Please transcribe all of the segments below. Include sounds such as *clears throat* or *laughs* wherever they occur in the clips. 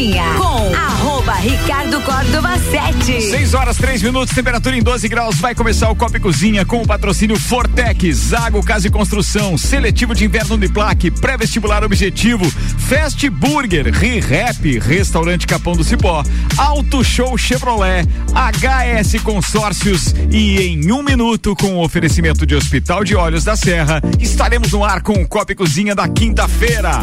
Cozinha com arroba Ricardo Córdova 7. 6 horas 3 minutos, temperatura em 12 graus. Vai começar o Copa Cozinha com o patrocínio Fortec, Zago Casa e Construção, Seletivo de Inverno Uniplaque, Pré-Vestibular Objetivo, Fast Burger, Re-Rap, Restaurante Capão do Cipó, Auto Show Chevrolet, HS Consórcios e em um minuto com o oferecimento de Hospital de Olhos da Serra, estaremos no ar com o Copa Cozinha da quinta-feira.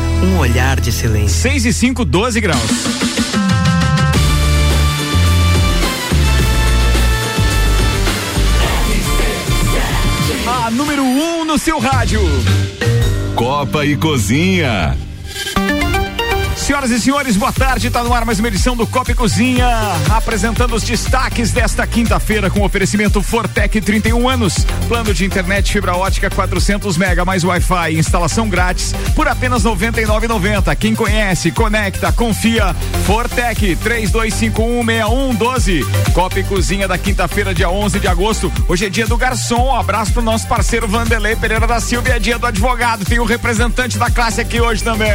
um olhar de silêncio. 6 e 5, 12 graus. A número 1 um no seu rádio. Copa e Cozinha. Senhoras e senhores, boa tarde. Está no ar mais uma edição do Copa e Cozinha, apresentando os destaques desta quinta-feira com oferecimento Fortec 31 anos, plano de internet fibra ótica 400 mega mais Wi-Fi, instalação grátis por apenas 99,90. Quem conhece, conecta, confia. Fortec 32516112. Copa e Cozinha da quinta-feira, dia 11 de agosto. Hoje é dia do garçom. Um abraço pro nosso parceiro Vanderlei Pereira da Silva. E é dia do advogado. Tem o um representante da classe aqui hoje também.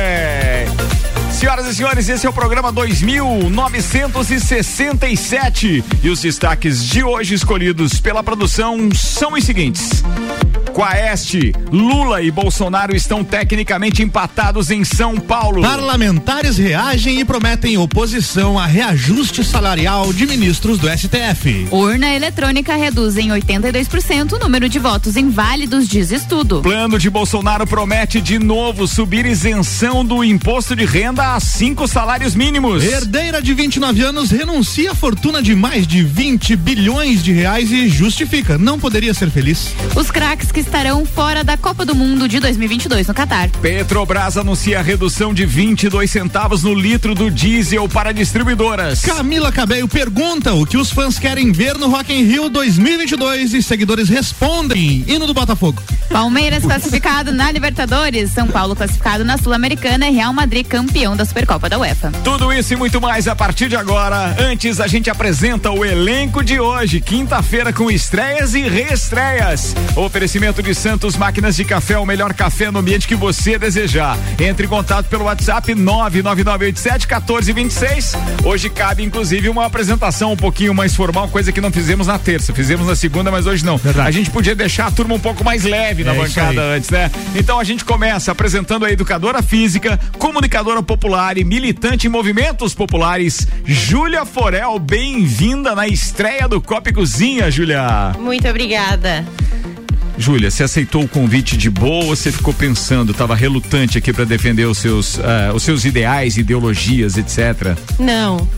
Senhoras e senhores, esse é o programa 2967 e os destaques de hoje escolhidos pela produção são os seguintes. Quaeste, Lula e Bolsonaro estão tecnicamente empatados em São Paulo. Parlamentares reagem e prometem oposição a reajuste salarial de ministros do STF. Urna eletrônica reduz em 82% o número de votos inválidos, diz estudo. Plano de Bolsonaro promete de novo subir isenção do imposto de renda a cinco salários mínimos. Herdeira de 29 anos renuncia a fortuna de mais de 20 bilhões de reais e justifica, não poderia ser feliz. Os craques que estarão fora da Copa do Mundo de 2022 no Catar. Petrobras anuncia a redução de 22 centavos no litro do diesel para distribuidoras. Camila Cabello pergunta o que os fãs querem ver no Rock in Rio 2022 e seguidores respondem. Hino do Botafogo. Palmeiras classificado na Libertadores, São Paulo classificado na Sul-Americana e Real Madrid campeão da Supercopa da UEFA. Tudo isso e muito mais a partir de agora. Antes a gente apresenta o elenco de hoje, quinta-feira com estreias e reestreias. Oferecimento de Santos Máquinas de Café, o melhor café no ambiente que você desejar. Entre em contato pelo WhatsApp 99987 1426. Hoje cabe inclusive uma apresentação um pouquinho mais formal, coisa que não fizemos na terça. Fizemos na segunda, mas hoje não. Verdade. A gente podia deixar a turma um pouco mais leve na é bancada antes, né? Então a gente começa apresentando a educadora física, comunicadora popular e militante em movimentos populares, Júlia Forel. Bem-vinda na estreia do Copa e Cozinha, Júlia. Muito obrigada. Júlia, você aceitou o convite de boa ou você ficou pensando, estava relutante aqui para defender os seus, uh, os seus ideais, ideologias, etc? Não.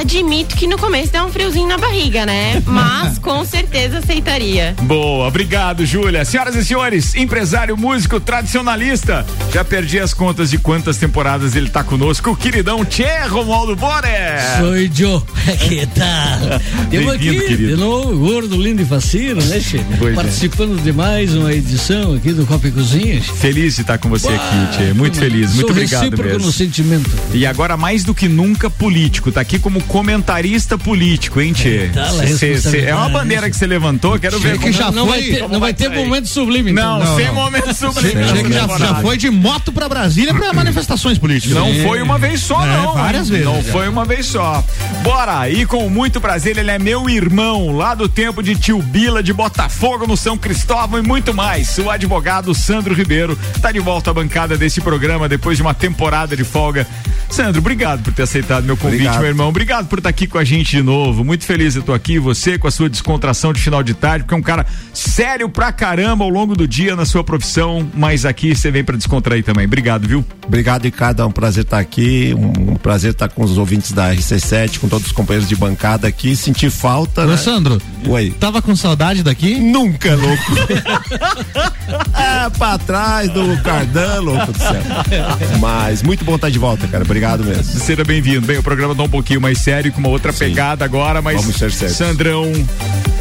Admito que no começo deu um friozinho na barriga, né? *laughs* Mas com certeza aceitaria. Boa, obrigado, Júlia. Senhoras e senhores, empresário, músico, tradicionalista. Já perdi as contas de quantas temporadas ele tá conosco. O queridão Tchê Romualdo Borer. Sou eu. *laughs* Que tal? *laughs* Temos aqui, querido. de novo, gordo, lindo e fascino, né, Tchê? Participando é. de mais uma edição aqui do Copa e Cozinhas. Feliz de estar com você Uau, aqui, Tchê. Muito feliz, muito obrigado mesmo. no sentimento. E agora, mais do que nunca, político. Tá aqui como comentarista político, hein, Tchê? É, tá cê, cê, é uma bandeira que você levantou, quero ver que já não, foi. Vai ter, não vai ter momento sublime. Então. Não, não, sem não. momento sublime. que já, já, foi de moto pra Brasília pra manifestações políticas. Não é. foi uma vez só, é, não. Várias vezes. Não já. foi uma vez só. Bora, e com muito prazer, ele é meu irmão, lá do tempo de Tio Bila, de Botafogo, no São Cristóvão e muito mais. O advogado Sandro Ribeiro tá de volta à bancada desse programa depois de uma temporada de folga. Sandro, obrigado por ter aceitado meu convite, obrigado. meu irmão. Obrigado obrigado por estar aqui com a gente de novo. Muito feliz eu tô aqui, você com a sua descontração de final de tarde, porque é um cara sério pra caramba ao longo do dia na sua profissão, mas aqui você vem para descontrair também. Obrigado, viu? Obrigado, Ricardo. É um prazer estar aqui. Um, um prazer estar com os ouvintes da RC7, com todos os companheiros de bancada aqui. Sentir falta. Né? Sandro, Oi. Tava com saudade daqui? Nunca, louco. *laughs* é, pra trás do Cardan, louco do céu. Mas muito bom estar de volta, cara. Obrigado mesmo. Seja bem-vindo. Bem, o programa tá um pouquinho mais sério, com uma outra Sim. pegada agora, mas. Vamos ser sérios. Sandrão.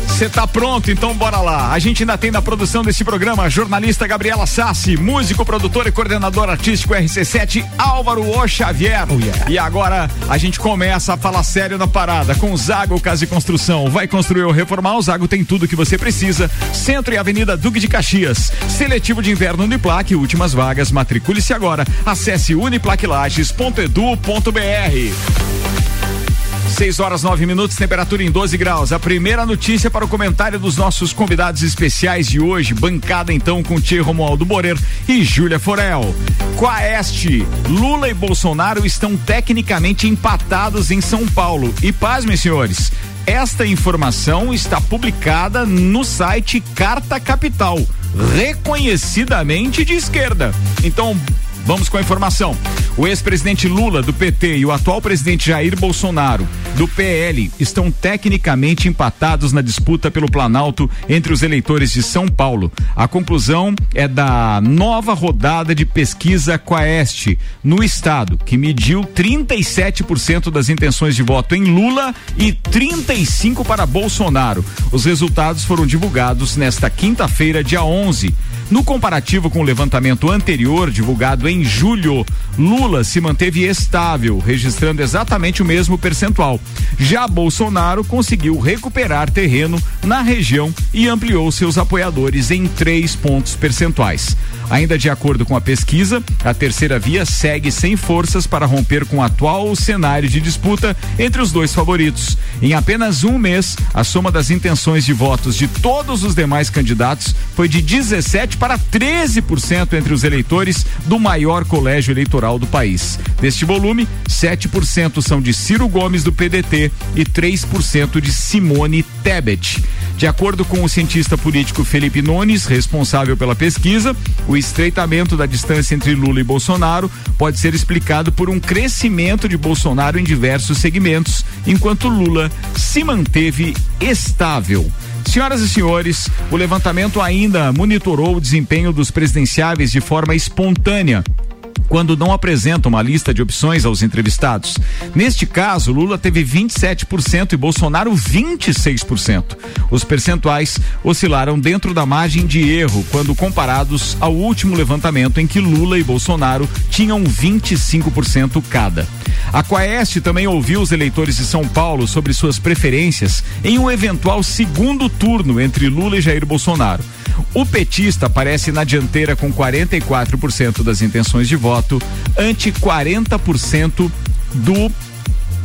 Você tá pronto? Então bora lá. A gente ainda tem na produção desse programa a jornalista Gabriela Sassi, músico, produtor e coordenador artístico RC7 Álvaro O Xavier. Oh, yeah. E agora a gente começa a falar sério na parada com Zago Casa e Construção. Vai construir ou reformar? O Zago tem tudo que você precisa. Centro e Avenida Duque de Caxias. Seletivo de inverno Uniplaque, últimas vagas. Matricule-se agora. Acesse uniplaquilages.edu.br. 6 horas 9 minutos, temperatura em 12 graus. A primeira notícia para o comentário dos nossos convidados especiais de hoje. Bancada então com Tia Romualdo Morer e Júlia Forel. Quaeste, Lula e Bolsonaro estão tecnicamente empatados em São Paulo. E pasmem, senhores, esta informação está publicada no site Carta Capital, reconhecidamente de esquerda. Então, Vamos com a informação. O ex-presidente Lula, do PT, e o atual presidente Jair Bolsonaro, do PL, estão tecnicamente empatados na disputa pelo Planalto entre os eleitores de São Paulo. A conclusão é da nova rodada de pesquisa Quaest no estado, que mediu 37% das intenções de voto em Lula e 35 para Bolsonaro. Os resultados foram divulgados nesta quinta-feira, dia 11. No comparativo com o levantamento anterior, divulgado em julho, Lula se manteve estável, registrando exatamente o mesmo percentual. Já Bolsonaro conseguiu recuperar terreno na região e ampliou seus apoiadores em três pontos percentuais. Ainda de acordo com a pesquisa, a terceira via segue sem forças para romper com o atual cenário de disputa entre os dois favoritos. Em apenas um mês, a soma das intenções de votos de todos os demais candidatos foi de 17 para 13% entre os eleitores do maior colégio eleitoral do país. Deste volume, 7% são de Ciro Gomes do PDT e 3% de Simone Tebet. De acordo com o cientista político Felipe Nunes, responsável pela pesquisa, o estreitamento da distância entre Lula e Bolsonaro pode ser explicado por um crescimento de Bolsonaro em diversos segmentos, enquanto Lula se manteve estável. Senhoras e senhores, o levantamento ainda monitorou o desempenho dos presidenciáveis de forma espontânea quando não apresenta uma lista de opções aos entrevistados. Neste caso, Lula teve 27% e Bolsonaro 26%. Os percentuais oscilaram dentro da margem de erro quando comparados ao último levantamento em que Lula e Bolsonaro tinham 25% cada. A Quaest também ouviu os eleitores de São Paulo sobre suas preferências em um eventual segundo turno entre Lula e Jair Bolsonaro. O petista aparece na dianteira com 44% das intenções de voto, ante 40% do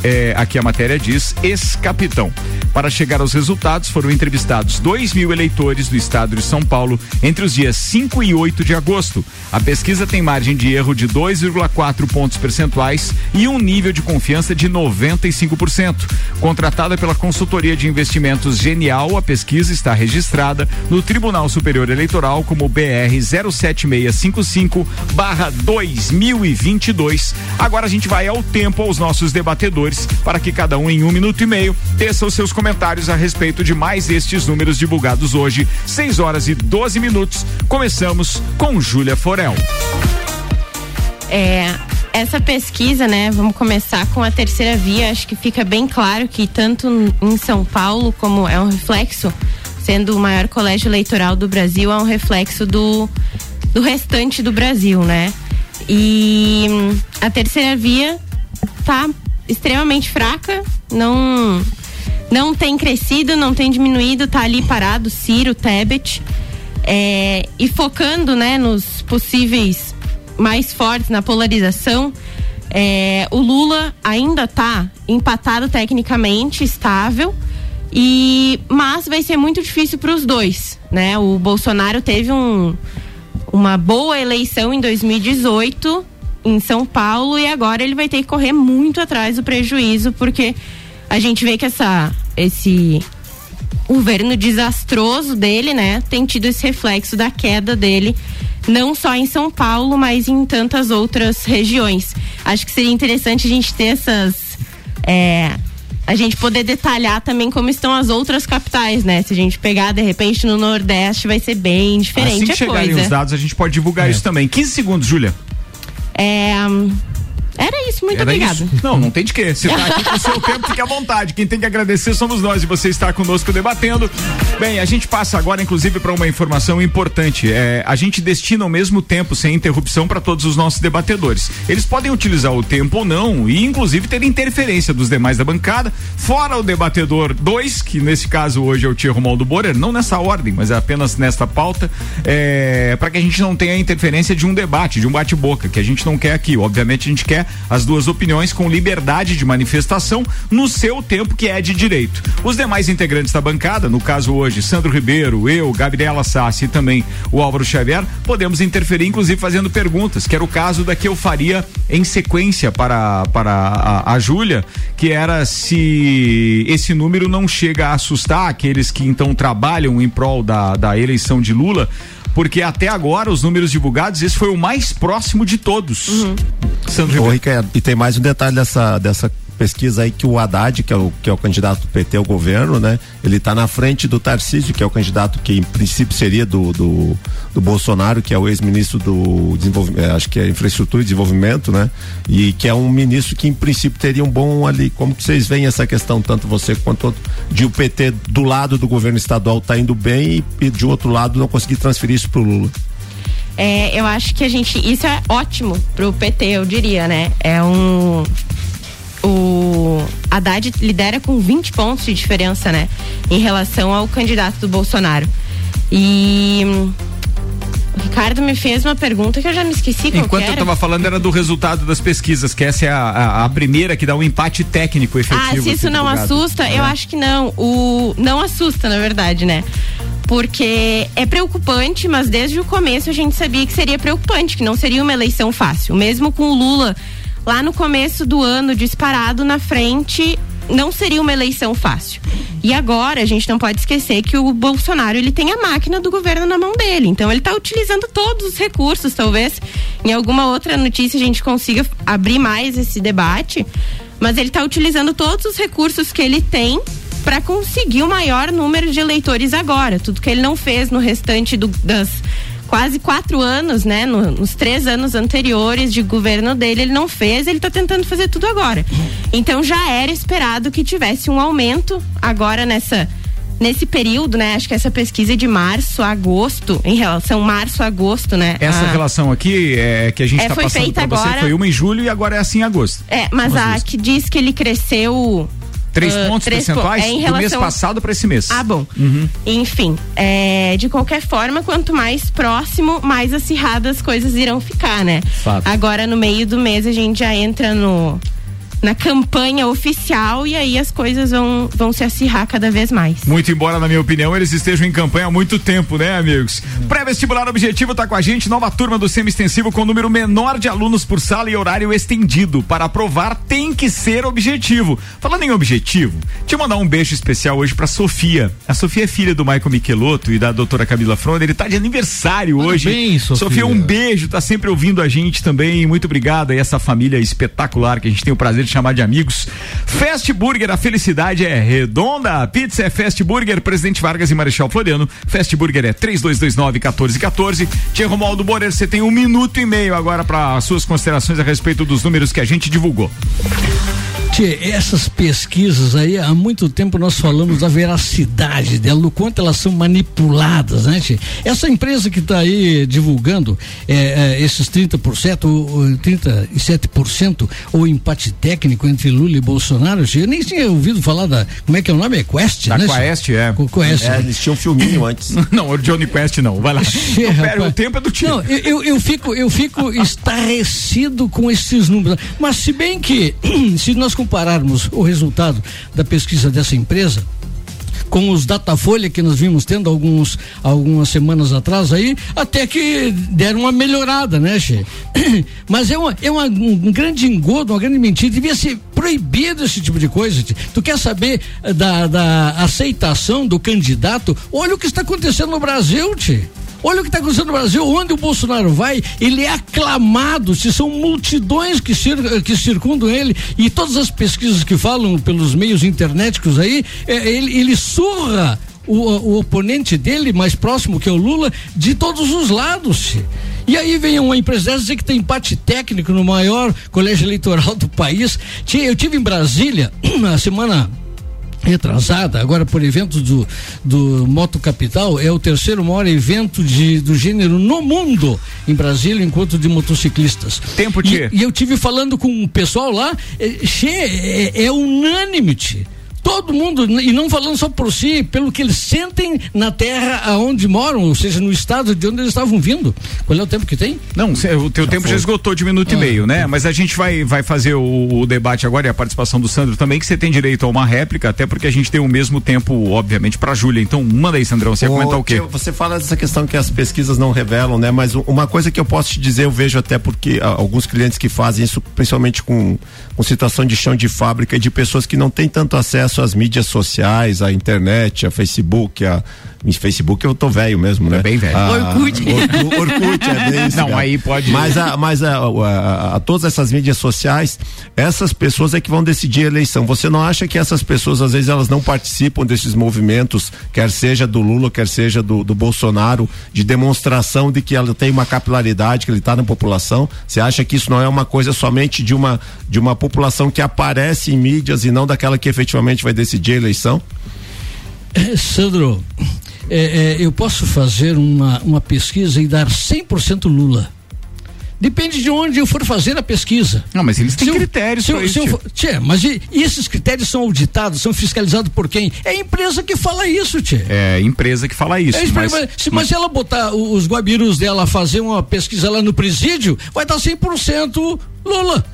é, aqui a matéria diz ex-capitão. Para chegar aos resultados, foram entrevistados 2 mil eleitores do estado de São Paulo entre os dias 5 e 8 de agosto. A pesquisa tem margem de erro de 2,4 pontos percentuais e um nível de confiança de 95%. Contratada pela consultoria de investimentos Genial, a pesquisa está registrada no Tribunal Superior Eleitoral como BR 07655/2022. Agora a gente vai ao tempo aos nossos debatedores para que cada um em um minuto e meio teça os seus comentários a respeito de mais estes números divulgados hoje, 6 horas e 12 minutos. Começamos com Júlia Forel. É, essa pesquisa, né? Vamos começar com a terceira via. Acho que fica bem claro que tanto em São Paulo como é um reflexo, sendo o maior colégio eleitoral do Brasil, é um reflexo do, do restante do Brasil, né? E a terceira via tá extremamente fraca, não não tem crescido, não tem diminuído, tá ali parado, Ciro, Tebet, é, e focando, né, nos possíveis mais fortes na polarização, é, o Lula ainda tá empatado tecnicamente, estável, e mas vai ser muito difícil para os dois, né? O Bolsonaro teve um, uma boa eleição em 2018 em São Paulo e agora ele vai ter que correr muito atrás do prejuízo, porque a gente vê que essa, esse governo desastroso dele, né, tem tido esse reflexo da queda dele, não só em São Paulo, mas em tantas outras regiões. Acho que seria interessante a gente ter essas. É, a gente poder detalhar também como estão as outras capitais, né? Se a gente pegar de repente no Nordeste, vai ser bem diferente assim que a chegarem coisa. os dados, a gente pode divulgar É. isso também. 15 segundos, Júlia. É, era isso, muito Era obrigada. isso? Não, não tem de quê. Você tá aqui com o seu tempo, fique à vontade. Quem tem que agradecer somos nós e você está conosco debatendo. Bem, a gente passa agora, inclusive, para uma informação importante. É, a gente destina o mesmo tempo sem interrupção para todos os nossos debatedores. Eles podem utilizar o tempo ou não e, inclusive, ter interferência dos demais da bancada, fora o debatedor 2, que nesse caso hoje é o Tia Romualdo Borer, não nessa ordem, mas é apenas nesta pauta, é, para que a gente não tenha interferência de um debate, de um bate-boca, que a gente não quer aqui. Obviamente, a gente quer as duas opiniões com liberdade de manifestação no seu tempo que é de direito. Os demais integrantes da bancada, no caso hoje, Sandro Ribeiro, eu, Gabriela Sassi e também o Álvaro Xavier, podemos interferir, inclusive fazendo perguntas, que era o caso da que eu faria em sequência para, para a, a Júlia, que era se esse número não chega a assustar aqueles que então trabalham em prol da, da eleição de Lula, porque até agora os números divulgados, esse foi o mais próximo de todos. Sandro Ô. Ricardo, e tem mais um detalhe dessa, dessa pesquisa aí que o Haddad, que é o, que é o candidato do PT ao governo, né? Ele está na frente do Tarcísio, que é o candidato que em princípio seria do, do, do Bolsonaro, que é o ex-ministro do desenvolvimento, acho que é infraestrutura e desenvolvimento, né? E que é um ministro que em princípio teria um bom ali, como que vocês veem essa questão, tanto você quanto outro, de o PT do lado do governo estadual tá indo bem e, e de outro lado não conseguir transferir isso pro Lula. É, eu acho que a gente. Isso é ótimo pro PT, eu diria, né? É um. O Haddad lidera com 20 pontos de diferença, né? Em relação ao candidato do Bolsonaro. E. O Ricardo me fez uma pergunta que eu já me esqueci qual Enquanto eu estava falando era do resultado das pesquisas, que essa é a, a- a primeira que dá um empate técnico efetivo. Ah, se isso assim, não assusta, eu É. acho que não. O não assusta, na verdade, né? Porque é preocupante, mas desde o começo a gente sabia que seria preocupante, que não seria uma eleição fácil. Mesmo com o Lula lá no começo do ano disparado na frente, não seria uma eleição fácil. E agora a gente não pode esquecer que o Bolsonaro ele tem a máquina do governo na mão dele. Então ele está utilizando todos os recursos, talvez em alguma outra notícia a gente consiga abrir mais esse debate, mas ele está utilizando todos os recursos que ele tem para conseguir o maior número de eleitores agora. Tudo que ele não fez no restante do- das quase quatro anos, né? no- nos três anos anteriores de governo dele, ele não fez, ele está tentando fazer tudo agora. Então já era esperado que tivesse um aumento agora nessa. Nesse período, né? Acho que essa pesquisa é de março a agosto, em relação março a agosto, né? Essa a- relação aqui é, que a gente É, está foi passando feita para você agora- foi uma em julho e agora é assim em agosto. É, mas Umas a que diz que ele cresceu. Três ah, pontos três percentuais po- é do mês passado para esse mês. Ah, bom. Uhum. Enfim, é, de qualquer forma, quanto mais próximo, mais acirradas as coisas irão ficar, né? Fato. Agora, no meio do mês, a gente já entra no na campanha oficial e aí as coisas vão, vão se acirrar cada vez mais. Muito embora, na minha opinião, eles estejam em campanha há muito tempo, né, amigos? Pré-vestibular objetivo tá com a gente, nova turma do semi-extensivo com número menor de alunos por sala e horário estendido. Para aprovar, tem que ser objetivo. Falando em objetivo, deixa eu mandar um beijo especial hoje pra Sofia. A Sofia é filha do Michael Michelotto e da doutora Camila Fronda. Ele tá de aniversário hoje. Parabéns, Sofia. um beijo, tá sempre ouvindo a gente também. Muito obrigado a essa família espetacular que a gente tem o prazer de chamar de amigos. Fast Burger, a felicidade é redonda. A pizza é Fast Burger, Presidente Vargas e Marechal Floriano. Fast Burger é 3229-1414. Tia Romualdo Borer, você tem um minuto e meio agora para suas considerações a respeito dos números que a gente divulgou. Tchê, essas pesquisas aí, há muito tempo nós falamos da veracidade dela, do quanto elas são manipuladas, né, Tchê? Essa empresa que está aí divulgando é, é, esses 30%, ou, ou 37%, o empate técnico entre Lula e Bolsonaro, Tchê, eu nem tinha ouvido falar da, como é que é o nome? É Quest, Da né? Quest, é. Quest. É, eles tinham um filminho antes. *laughs* Não, o Johnny Quest não. Vai lá. *laughs* Tchê, Não, pera, o tempo é do tio. Não, eu, eu, eu fico, eu fico *laughs* estarrecido com esses números. Mas se bem que, *clears throat* se nós compararmos o resultado da pesquisa dessa empresa com os Datafolha que nós vimos tendo alguns, algumas semanas atrás aí, até que deram uma melhorada, né, Che? *clears throat* Mas é, uma, é uma, um grande engodo, uma grande mentira. Devia ser proibido esse tipo de coisa. Che. Tu quer saber eh, da, da aceitação do candidato? Olha o que está acontecendo no Brasil, Tchê. Olha o que está acontecendo no Brasil, onde o Bolsonaro vai, ele é aclamado, se são multidões que, cir que circundam ele e todas as pesquisas que falam pelos meios internéticos aí, é, ele, ele surra o, o, oponente dele mais próximo que é o Lula de todos os lados. E aí vem uma empresa dizer que tem empate técnico no maior colégio eleitoral do país. Eu tive em Brasília *clears throat* na semana retrasada, agora por eventos do, do Moto Capital, é o terceiro maior evento de, do gênero no mundo em Brasília, encontro de motociclistas. Tempo, de. E, e eu tive falando com o pessoal lá, é, é, é unânime, tchê todo mundo, e não falando só por si, pelo que eles sentem na terra aonde moram, ou seja, no estado de onde eles estavam vindo. Qual é o tempo que tem? Não, o teu já tempo foi. já esgotou de minuto ah, e meio, né? Mas a gente vai, vai fazer o, o, debate agora e a participação do Sandro também, que você tem direito a uma réplica, até porque a gente tem o mesmo tempo, obviamente, para Júlia. Então, manda aí, Sandrão, você ia comentar o quê? Tio, você fala dessa questão que as pesquisas não revelam, né? Mas uma coisa que eu posso te dizer, eu vejo até porque ah, alguns clientes que fazem isso, principalmente com, com situação de chão de fábrica e de pessoas que não têm tanto acesso às mídias sociais a internet, a Facebook, a em Facebook eu tô velho mesmo, né? É bem velho. Ah, Orkut. Orkut, Orkut é bem Não, cara. aí pode. Mas, a, mas a, a, a, todas essas mídias sociais, essas pessoas é que vão decidir a eleição. Você não acha que essas pessoas, às vezes, elas não participam desses movimentos, quer seja do Lula, quer seja do, do Bolsonaro, de demonstração de que ela tem uma capilaridade, que ele está na população? Você acha que isso não é uma coisa somente de uma, de uma população que aparece em mídias e não daquela que efetivamente vai decidir a eleição? Sandro, é, é, eu posso fazer uma, uma pesquisa e dar 100% Lula. Depende de onde eu for fazer a pesquisa. Não, mas eles têm se critérios eu, se eu, for, tchê, mas e, e, esses critérios são auditados, são fiscalizados por quem? É a empresa que fala isso, Tchê. É a empresa que fala isso. É, mas, mas, se, mas, se ela botar os guabirus dela fazer uma pesquisa lá no presídio, vai dar 100% Lula.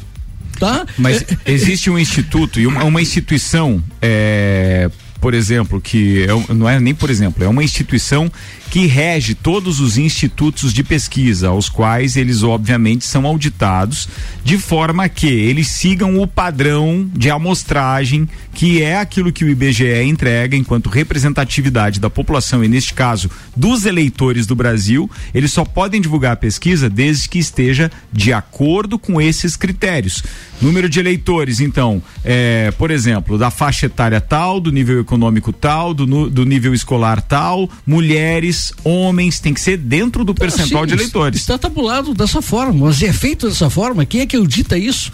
Tá? Mas existe um instituto e uma, uma instituição é, por exemplo, que é, não é nem por exemplo, é uma instituição que rege todos os institutos de pesquisa, aos quais eles obviamente são auditados, de forma que eles sigam o padrão de amostragem, que é aquilo que o IBGE entrega enquanto representatividade da população, e neste caso dos eleitores do Brasil, eles só podem divulgar a pesquisa desde que esteja de acordo com esses critérios. Número de eleitores, então, é, por exemplo, da faixa etária tal, do nível econômico tal, do, do nível escolar tal, mulheres homens, tem que ser dentro do percentual de eleitores. Está tabulado dessa forma, mas é feito dessa forma. Quem é que audita isso?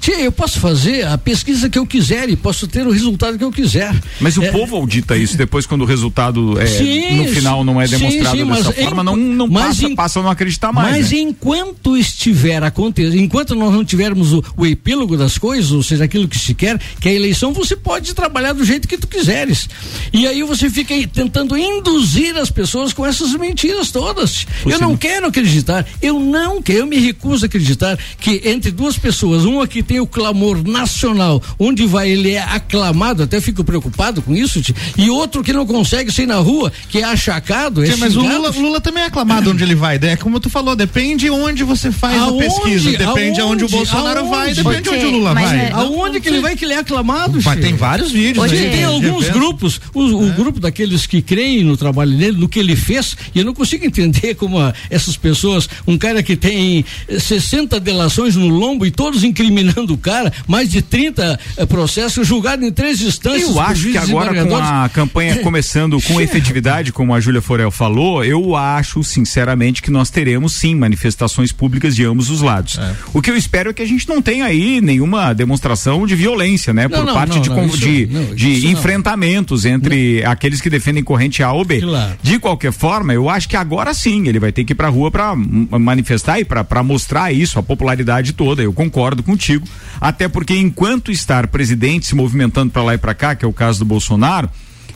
Tia, eu posso fazer a pesquisa que eu quiser e posso ter o resultado que eu quiser. Mas o é, povo audita isso depois quando o resultado é, sim, no final não é demonstrado sim, sim, dessa forma, em, não, não passa, em, passa a não acreditar mais. Mas né? enquanto estiver acontecendo, enquanto nós não tivermos o, o, epílogo das coisas, ou seja, aquilo que se quer, que é a eleição, você pode trabalhar do jeito que tu quiseres. E aí você fica aí tentando induzir as pessoas com essas mentiras todas. eu não quero acreditar, eu não quero, eu me recuso a acreditar que entre duas pessoas, uma que tem o clamor nacional, onde vai ele é aclamado, até fico preocupado com isso, e outro que não consegue ser na rua, que é achacado, é Mas o Lula, o Lula, também é aclamado onde ele vai, né? Como tu falou, depende onde você faz aonde, a pesquisa, depende aonde, aonde o Bolsonaro aonde? vai, depende onde o Lula vai. É, aonde que ele vai que ele é aclamado, Mas tem vários vídeos. Hoje aí, tem alguns grupos, o, o é. grupo daqueles que creem no trabalho dele, no que ele fez, e eu não consigo entender como a, essas pessoas, um cara que tem 60 delações no lombo e todos incriminando do cara, mais de 30 eh, processos julgados em três instâncias. Eu acho que agora com a campanha *laughs* começando com efetividade, como a Júlia Forel falou, eu acho sinceramente que nós teremos sim manifestações públicas de ambos os lados. É. O que eu espero é que a gente não tenha aí nenhuma demonstração de violência, né, não, por não, parte não, de, isso, de, de enfrentamentos entre aqueles que defendem corrente A ou B. Claro. De qualquer forma, eu acho que agora sim ele vai ter que ir para a rua para manifestar e para mostrar isso, a popularidade toda. Eu concordo contigo até porque enquanto estar presidente se movimentando para lá e para cá, que é o caso do Bolsonaro,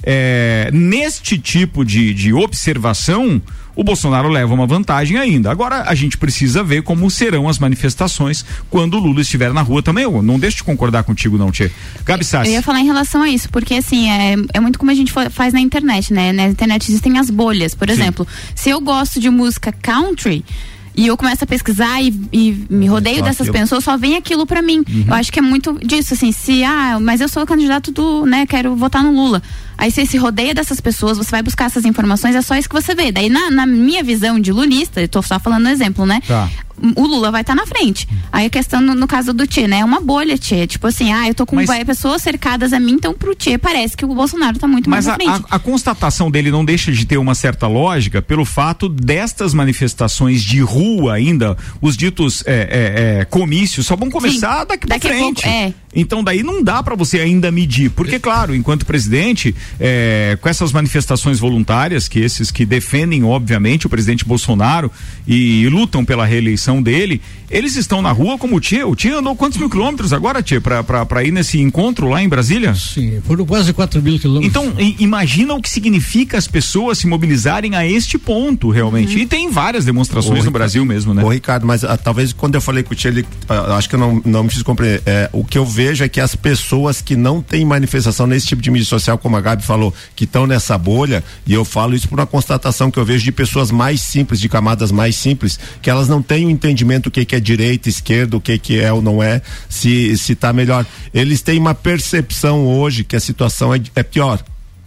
é, neste tipo de, de observação, o Bolsonaro leva uma vantagem ainda. Agora a gente precisa ver como serão as manifestações quando o Lula estiver na rua também. Eu não deixo de concordar contigo, não, Tchê. Gabi Sassi. Eu ia falar em relação a isso, porque assim, é, é muito como a gente faz na internet, né? Na internet existem as bolhas. Por exemplo, Sim. se eu gosto de música country, e eu começo a pesquisar e, e me rodeio só dessas aquilo. pessoas, só vem aquilo para mim. Uhum. Eu acho que é muito disso, assim, se, ah, mas eu sou o candidato do, né, quero votar no Lula. Aí você se rodeia dessas pessoas, você vai buscar essas informações, é só isso que você vê. Daí, na, na minha visão de lulista, eu tô só falando um exemplo, né? Tá o Lula vai estar tá na frente. Aí a questão no, no, caso do Tchê, né? É uma bolha, Tchê. Tipo assim, ah, eu tô com mas, pessoas cercadas a mim, então pro Tchê parece que o Bolsonaro tá muito mais à frente. Mas a, a, constatação dele não deixa de ter uma certa lógica pelo fato destas manifestações de rua ainda, os ditos é, é, é, comícios, só vão começar Sim, daqui pra daqui frente. Pouco, é. Então daí não dá para você ainda medir, porque claro, enquanto presidente, é, com essas manifestações voluntárias, que esses que defendem obviamente o presidente Bolsonaro e, e lutam pela reeleição dele, eles estão na rua como o Tia. O Tia andou quantos mil quilômetros agora, Tia, para ir nesse encontro lá em Brasília? Sim, foram quase 4 mil quilômetros. Então, imagina o que significa as pessoas se mobilizarem a este ponto, realmente. Uhum. E tem várias demonstrações no Brasil mesmo, né? Ô, Ricardo, mas ah, talvez quando eu falei com o Tia, ele, ah, acho que eu não, não me fiz compreender. É, o que eu vejo é que as pessoas que não têm manifestação nesse tipo de mídia social, como a Gabi falou, que estão nessa bolha, e eu falo isso por uma constatação que eu vejo de pessoas mais simples, de camadas mais simples, que elas não têm o um entendimento do que, que é direita, esquerda, o que que é ou não é, se se tá melhor. Eles têm uma percepção hoje que a situação é, é pior.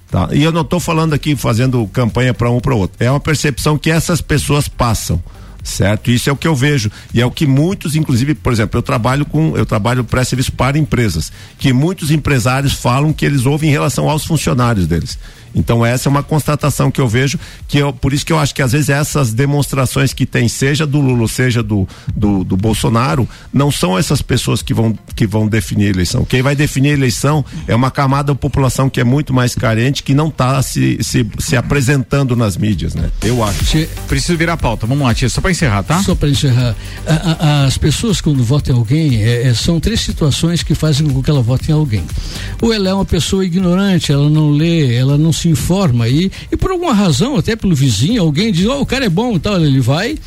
Tá? E eu não estou falando aqui fazendo campanha para um para outro. É uma percepção que essas pessoas passam certo? Isso é o que eu vejo e é o que muitos, inclusive, por exemplo, eu trabalho com, eu trabalho pré-serviço para empresas, que muitos empresários falam que eles ouvem em relação aos funcionários deles. Então essa é uma constatação que eu vejo, que eu, por isso que eu acho que às vezes essas demonstrações que tem, seja do Lula, seja do, do, do Bolsonaro, não são essas pessoas que vão, que vão definir a eleição. Quem vai definir a eleição é uma camada da população que é muito mais carente, que não está se, se, se apresentando nas mídias, né? Eu acho. Preciso virar a pauta. Vamos lá, tia, só para encerrar, tá? Só para encerrar. A, a, as pessoas, quando votam em alguém, é, é, são três situações que fazem com que ela vote em alguém. Ou ela é uma pessoa ignorante, ela não lê, ela não se se informa e, e por alguma razão, até pelo vizinho, alguém diz, oh, o cara é bom e tal, ele vai,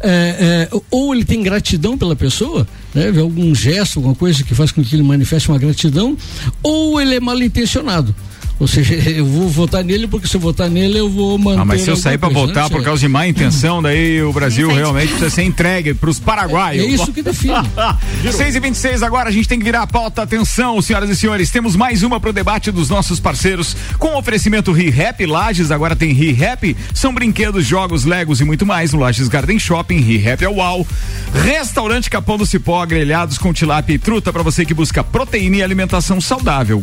é, é, ou ele tem gratidão pela pessoa, né, algum gesto, alguma coisa que faz com que ele manifeste uma gratidão, ou ele é mal intencionado. Ou *laughs* seja, eu vou votar nele porque se eu votar nele eu vou manter. Ah, mas se eu sair para votar né? por causa de má intenção, *laughs* daí o Brasil realmente precisa ser entregue para os paraguaios. É, é, isso que define. *laughs* 6 e 26 agora a gente tem que virar a pauta. Atenção, senhoras e senhores, temos mais uma pro debate dos nossos parceiros. Com oferecimento ReHap Lages, agora tem ReHap. São brinquedos, jogos, legos e muito mais no Lages Garden Shopping. ReHap é uau. Restaurante Capão do Cipó, grelhados com tilápia e truta para você que busca proteína e alimentação saudável.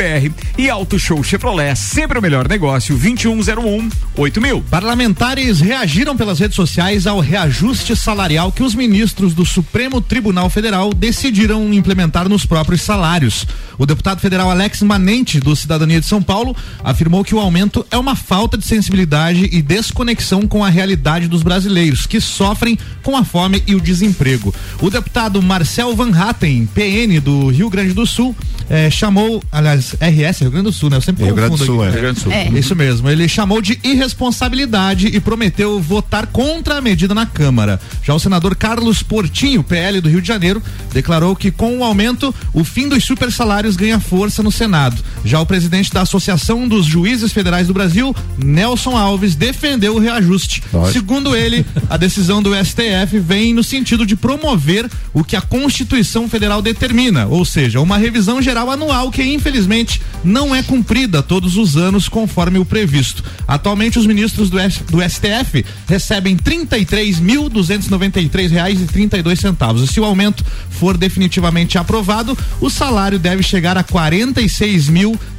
galpãodocipó.com.br e Auto Show Chevrolet, sempre o melhor negócio, 2101 8000. Parlamentares reagiram pelas redes sociais ao reajuste salarial que os ministros do Supremo Tribunal Federal decidiram implementar nos próprios salários. O deputado federal Alex Manente, do Cidadania de São Paulo, afirmou que o aumento é uma falta de sensibilidade e desconexão com a realidade dos brasileiros, que sofrem com a fome e o desemprego. O deputado Marcel Van Hatten, PN do Rio Grande do Sul, eh, chamou, aliás, RS, Rio Grande do Sul, né? Eu sempre Rio Grande do Sul, é. Rio Grande do Sul. É. Isso mesmo. Ele chamou de irresponsabilidade e prometeu votar contra a medida na Câmara. Já o senador Carlos Portinho, PL do Rio de Janeiro, declarou que com o aumento, o fim dos super salários ganha força no Senado. Já o presidente da Associação dos Juízes Federais do Brasil, Nelson Alves, defendeu o reajuste. Lógico. Segundo ele, a decisão do STF vem no sentido de promover o que a Constituição Federal determina, ou seja, uma revisão geral anual que infelizmente infelizmente, não é cumprida todos os anos conforme o previsto. Atualmente, os ministros do, S, do STF recebem R$ 33.293,32. Se o aumento for definitivamente aprovado, o salário deve chegar a R$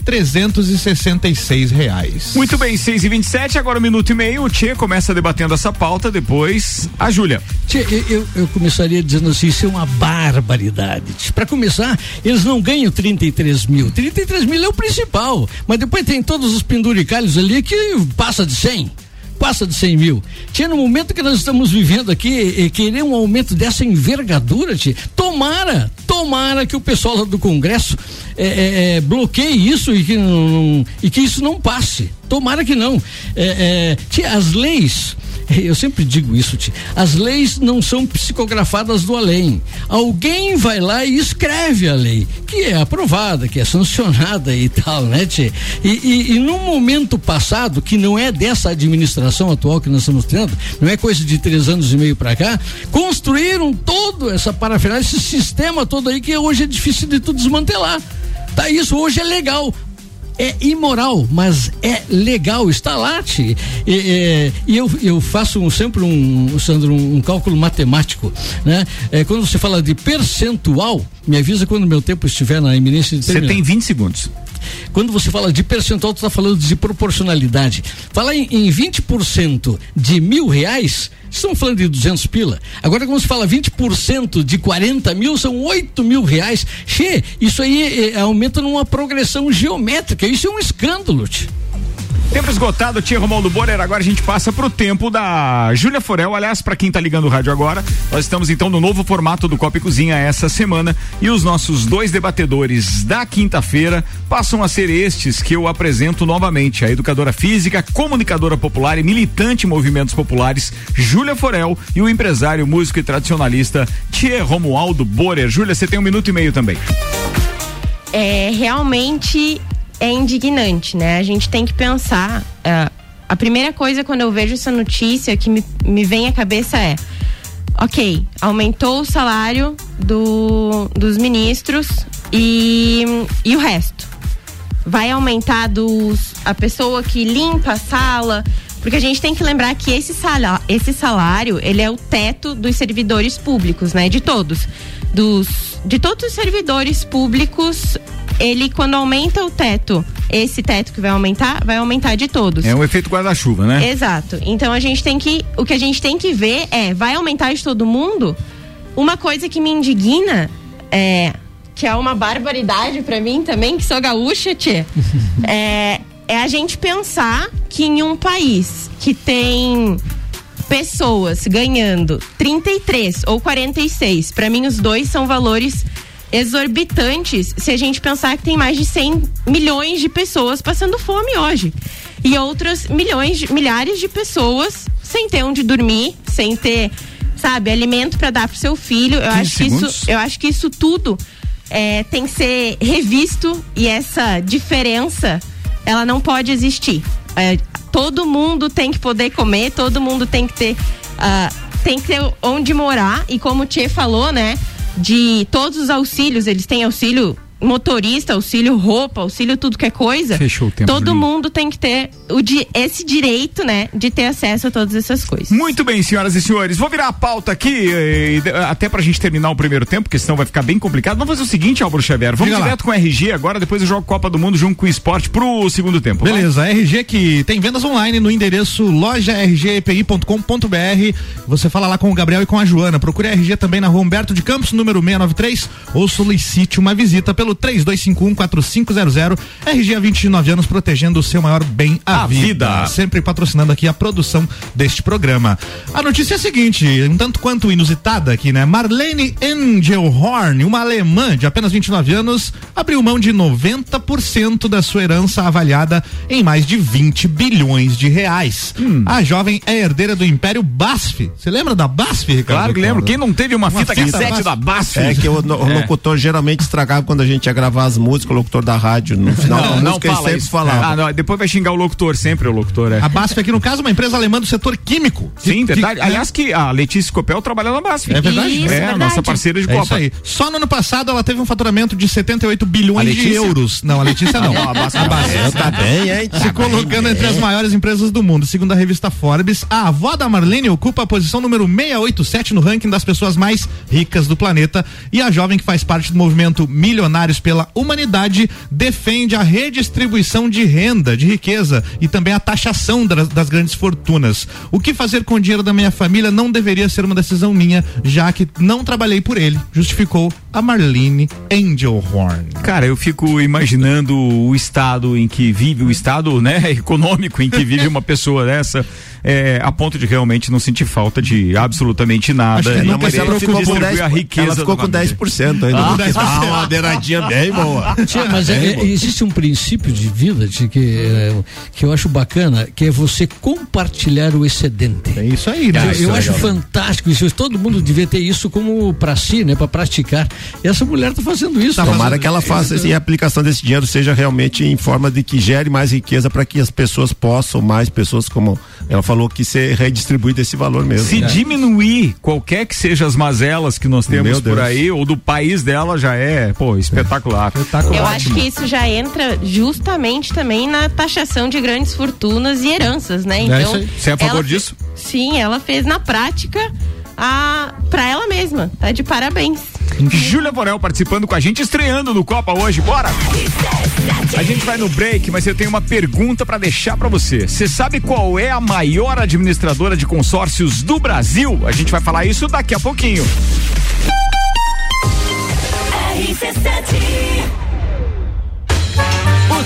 366 reais. Muito bem, 6 e 27 agora um minuto e meio. O Tchê começa debatendo essa pauta, depois a Júlia. Tchê, eu, eu começaria dizendo assim: isso é uma barbaridade. Para começar, eles não ganham 33 mil. 33 mil é o principal, mas depois tem todos os penduricalhos ali que passa de 100 passa de 100 mil. Tinha no momento que nós estamos vivendo aqui, eh, querer um aumento dessa envergadura, tia, tomara, tomara que o pessoal lá do Congresso eh, eh, bloqueie isso e que, não, e que isso não passe. Tomara que não. Eh, eh, tia, as leis *laughs* eu sempre digo isso, tia. As leis não são psicografadas do além. Alguém vai lá e escreve a lei, que é aprovada, que é sancionada e tal, né, tia? E, e, e no momento passado, que não é dessa administração atual que nós estamos tendo, não é coisa de três anos e meio para cá, construíram todo essa parafernália, esse sistema todo aí que hoje é difícil de tudo desmantelar. Tá isso hoje é legal é imoral, mas é legal, está lá. Te, e, e, e eu, eu faço um, sempre um, Sandro, um, um cálculo matemático, né? É, quando você fala de percentual, me avisa quando meu tempo estiver na iminência de Você tem 20 segundos. Quando você fala de percentual, tu está falando de proporcionalidade. Falar em, em 20% de mil reais, estamos falando de 200 pila. Agora, quando se fala 20% de 40 mil, são 8 mil reais. Che, isso aí eh, aumenta numa progressão geométrica. Isso é um escândalo. Tch. Tempo esgotado, tia Romualdo Borer. Agora a gente passa pro tempo da Júlia Forel. Aliás, para quem tá ligando o rádio agora, nós estamos então no novo formato do Copa e Cozinha essa semana e os nossos dois debatedores da quinta-feira passam a ser estes que eu apresento novamente: a educadora física, comunicadora popular e militante em movimentos populares, Júlia Forel, e o empresário, músico e tradicionalista Tia Romualdo Borer. Júlia, você tem um minuto e meio também. É realmente é indignante, né? A gente tem que pensar. Uh, a primeira coisa quando eu vejo essa notícia que me, me vem à cabeça é: ok, aumentou o salário do, dos ministros e, e o resto? Vai aumentar dos, a pessoa que limpa a sala? Porque a gente tem que lembrar que esse salário, esse salário ele é o teto dos servidores públicos, né? De todos. Dos, de todos os servidores públicos ele quando aumenta o teto, esse teto que vai aumentar, vai aumentar de todos. É um efeito guarda-chuva, né? Exato. Então a gente tem que, o que a gente tem que ver é, vai aumentar de todo mundo? Uma coisa que me indigna é que é uma barbaridade para mim também, que sou gaúcha, tchê, *laughs* é, é a gente pensar que em um país que tem pessoas ganhando 33 ou 46, para mim os dois são valores exorbitantes se a gente pensar que tem mais de 100 milhões de pessoas passando fome hoje. E outras milhões, de, milhares de pessoas sem ter onde dormir, sem ter, sabe, alimento para dar pro seu filho. Eu acho que isso, eu acho que isso tudo é, tem que ser revisto e essa diferença ela não pode existir. É, todo mundo tem que poder comer, todo mundo tem que ter uh, tem que ter onde morar e como o Tchê falou, né? de todos os auxílios, eles têm auxílio motorista, auxílio roupa, auxílio tudo que é coisa. Fechou o tempo. Todo mundo tem que ter o di esse direito, né, de ter acesso a todas essas coisas. Muito bem, senhoras e senhores. Vou virar a pauta aqui, eh, até pra gente terminar o primeiro tempo, porque senão vai ficar bem complicado. Vamos fazer o seguinte, Álvaro Xavier. Vamos Diga direto com o RG agora, depois eu jogo Copa do Mundo junto com o esporte pro segundo tempo. vai? Beleza, RG que tem vendas online no endereço lojargepi.com.br. Você fala lá com o Gabriel e com a Joana. Procure a RG também na rua Humberto de Campos, número 693, ou solicite uma visita pelo 32514500. RG há 29 anos protegendo o seu maior bem, a, A vida. vida. Sempre patrocinando aqui a produção deste programa. A notícia é a seguinte, um tanto quanto inusitada aqui, né? Marlene Engelhorn, uma alemã de apenas 29 anos, abriu mão de 90% da sua herança avaliada em mais de 20 bilhões de reais. Hum. A jovem é herdeira do Império BASF. Você lembra da BASF, Ricardo? Claro que lembro. Quem não teve uma, fita, fita cassete da BASF? É que o, o É. locutor geralmente estragava quando a gente ia gravar as músicas, o locutor da rádio. No final da Não, não música ele fala sempre isso. falava. Ah, não, depois vai xingar o locutor, sempre o locutor, é. A BASF aqui no caso é uma empresa alemã do setor químico. Sim, Que- verdade. que- Aliás, que a Letícia Copel trabalha na BASF. É verdade? Isso, é, verdade. nossa parceira de É Copa. isso aí. Só no ano passado ela teve um faturamento de 78 A bilhões de euros. Não, a Letícia não. *laughs* Não, a BASF A não. BASF. É, tá bem, hein? Tá Se bem, colocando bem. entre as maiores empresas do mundo. Segundo a revista Forbes, a avó da Marlene ocupa a posição número 687 no ranking das pessoas mais ricas do planeta. E a jovem que faz parte do movimento milionário Pela Humanidade defende a redistribuição de renda, de riqueza e também a taxação das, das grandes fortunas. O que fazer com o dinheiro da minha família não deveria ser uma decisão minha, já que não trabalhei por ele, justificou a Marlene Angelhorn. Cara, eu fico imaginando o estado em que vive, o estado né, *laughs* econômico em que vive uma pessoa dessa, é, a ponto de realmente não sentir falta de absolutamente nada. Acho que e não, mas ela ficou com distribuir 10%, a riqueza. ela ficou com família. 10% ainda. Ah, Ah, uma madeiradinha bem boa. Tia, mas é- é- existe um princípio de vida tia, que, é, que eu acho bacana, que é você compartilhar o excedente. É isso aí, né? eu acho fantástico isso. Todo mundo devia ter isso como para si, né, para praticar. E essa mulher tá fazendo isso. Tomara que ela faça assim, a aplicação desse dinheiro seja realmente em forma de que gere mais riqueza para que as pessoas possam, mais pessoas, como ela falou, que ser redistribuído esse valor mesmo. Se né? diminuir qualquer que seja as mazelas que nós temos por aí, ou do país dela, já é, pô, espetacular. Eu acho que isso já entra justamente também na taxação de grandes fortunas e heranças, né? Então, isso aí. Você é a favor ela disso? Sim, ela fez na prática a para ela mesma. Tá de parabéns. Júlia Borel participando com a gente, estreando no Copa hoje, bora! A gente vai no break, mas eu tenho uma pergunta pra deixar pra você. Você sabe qual é a maior administradora de consórcios do Brasil? A gente vai falar isso daqui a pouquinho.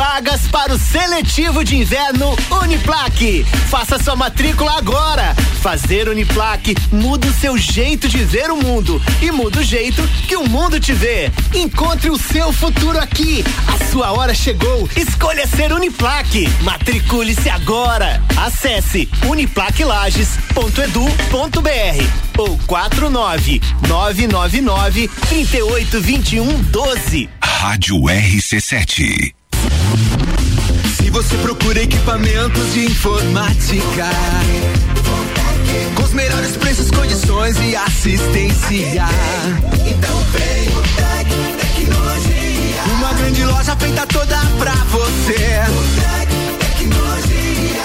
Vagas para o seletivo de inverno Uniplaque. Faça sua matrícula agora. Fazer Uniplaque muda o seu jeito de ver o mundo e muda o jeito que o mundo te vê. Encontre o seu futuro aqui. A sua hora chegou. Escolha ser Uniplaque. Matricule-se agora. Acesse uniplaquelages.edu.br ou 49 999 3821 12. Rádio RC7. Você procura equipamentos de informática, com os melhores preços, condições e assistência, então vem o Tec Tecnologia. Uma grande loja feita toda pra você. O Tec Tecnologia.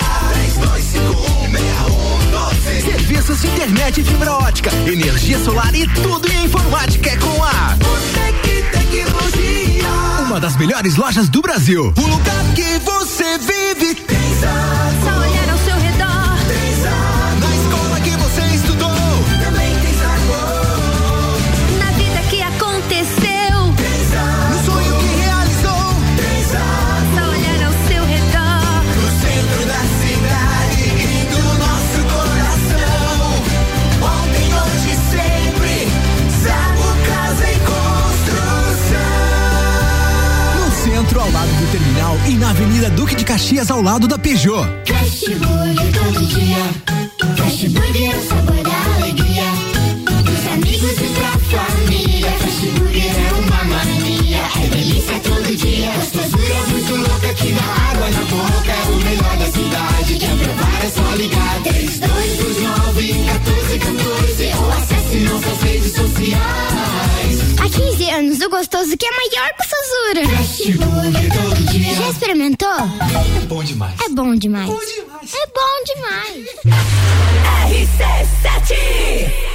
32516112. Serviços de internet e fibra ótica, energia solar e tudo em informática é com a Tec Tecnologia. Uma das melhores lojas do Brasil. O lugar que você vive. Tem terminal e na Avenida Duque de Caxias, ao lado da Peugeot. Fast Burger todo dia. Fast Burger é o sabor da alegria. Dos amigos e pra família. Fast Burger é uma mania. É delícia todo que gostosura muito louca que dá água na boca. É o melhor da cidade. Quer provar é só ligar. 3229 1414 ou acesse nossas redes sociais. Há 15 anos o gostoso que é maior que o Sazura. É Já experimentou? É bom demais. É bom demais. É bom demais. É bom demais. RC7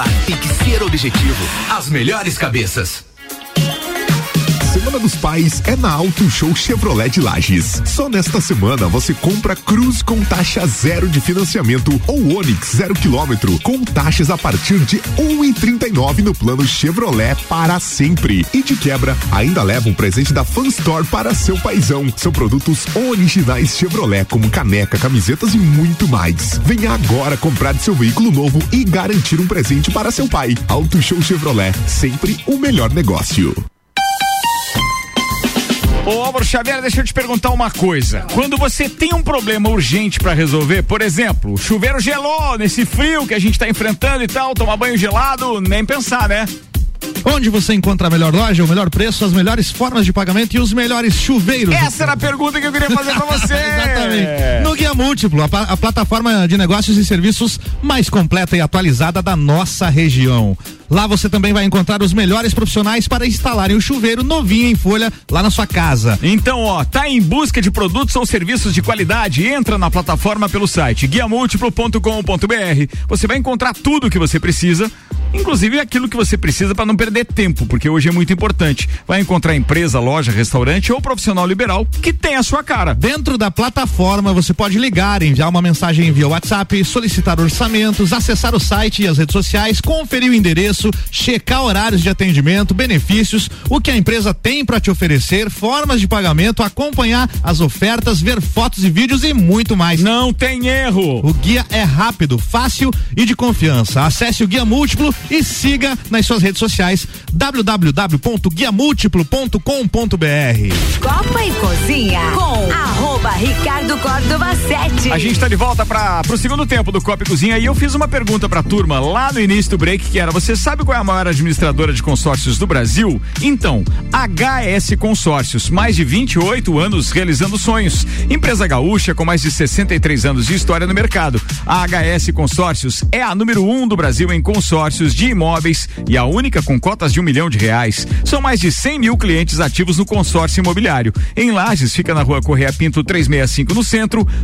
Aprovar, tem que ser objetivo. As melhores cabeças. Semana dos Pais é na Auto Show Chevrolet de Lages. Só nesta semana você compra Cruz com taxa zero de financiamento ou Onix zero quilômetro com taxas a partir de um e trinta e nove no plano Chevrolet para sempre. E de quebra, ainda leva um presente da Fan Store para seu paizão. São produtos originais Chevrolet como caneca, camisetas e muito mais. Venha agora comprar seu veículo novo e garantir um presente para seu pai. Auto Show Chevrolet, sempre o melhor negócio. Ô Álvaro Xavier, deixa eu te perguntar uma coisa. Quando você tem um problema urgente pra resolver, por exemplo, o chuveiro gelou nesse frio que a gente tá enfrentando e tal, tomar banho gelado, nem pensar, né? Onde você encontra a melhor loja, o melhor preço, as melhores formas de pagamento e os melhores chuveiros? Essa era a pergunta que eu queria fazer pra você. *laughs* Exatamente. No Guia Múltiplo, a, a plataforma de negócios e serviços mais completa e atualizada da nossa região. Lá você também vai encontrar os melhores profissionais para instalarem o chuveiro novinho em folha lá na sua casa. Então, ó, tá em busca de produtos ou serviços de qualidade? Entra na plataforma pelo site guiamúltiplo.com.br. Você vai encontrar tudo o que você precisa, inclusive aquilo que você precisa para não perder tempo, porque hoje é muito importante. Vai encontrar empresa, loja, restaurante ou profissional liberal que tem a sua cara. Dentro da plataforma você pode ligar, enviar uma mensagem via WhatsApp, solicitar orçamentos, acessar o site e as redes sociais, conferir o endereço, checar horários de atendimento, benefícios, o que a empresa tem para te oferecer, formas de pagamento, acompanhar as ofertas, ver fotos e vídeos e muito mais. Não tem erro. O guia é rápido, fácil e de confiança. Acesse o Guia Múltiplo e siga nas suas redes sociais www.guiamúltiplo.com.br. Copa e Cozinha com arroba Ricardo Córdova 7. A gente tá de volta para pro segundo tempo do Copa e Cozinha e eu fiz uma pergunta pra turma lá no início do break que era: você sabe qual é a maior administradora de consórcios do Brasil? Então, HS Consórcios, mais de 28 anos realizando sonhos. Empresa gaúcha com mais de 63 anos de história no mercado. A HS Consórcios é a número um do Brasil em consórcios de imóveis e a única com cotas de um milhão de reais. São mais de 100 mil clientes ativos no consórcio imobiliário. Em Lages, fica na rua Correia Pinto 365 no centro.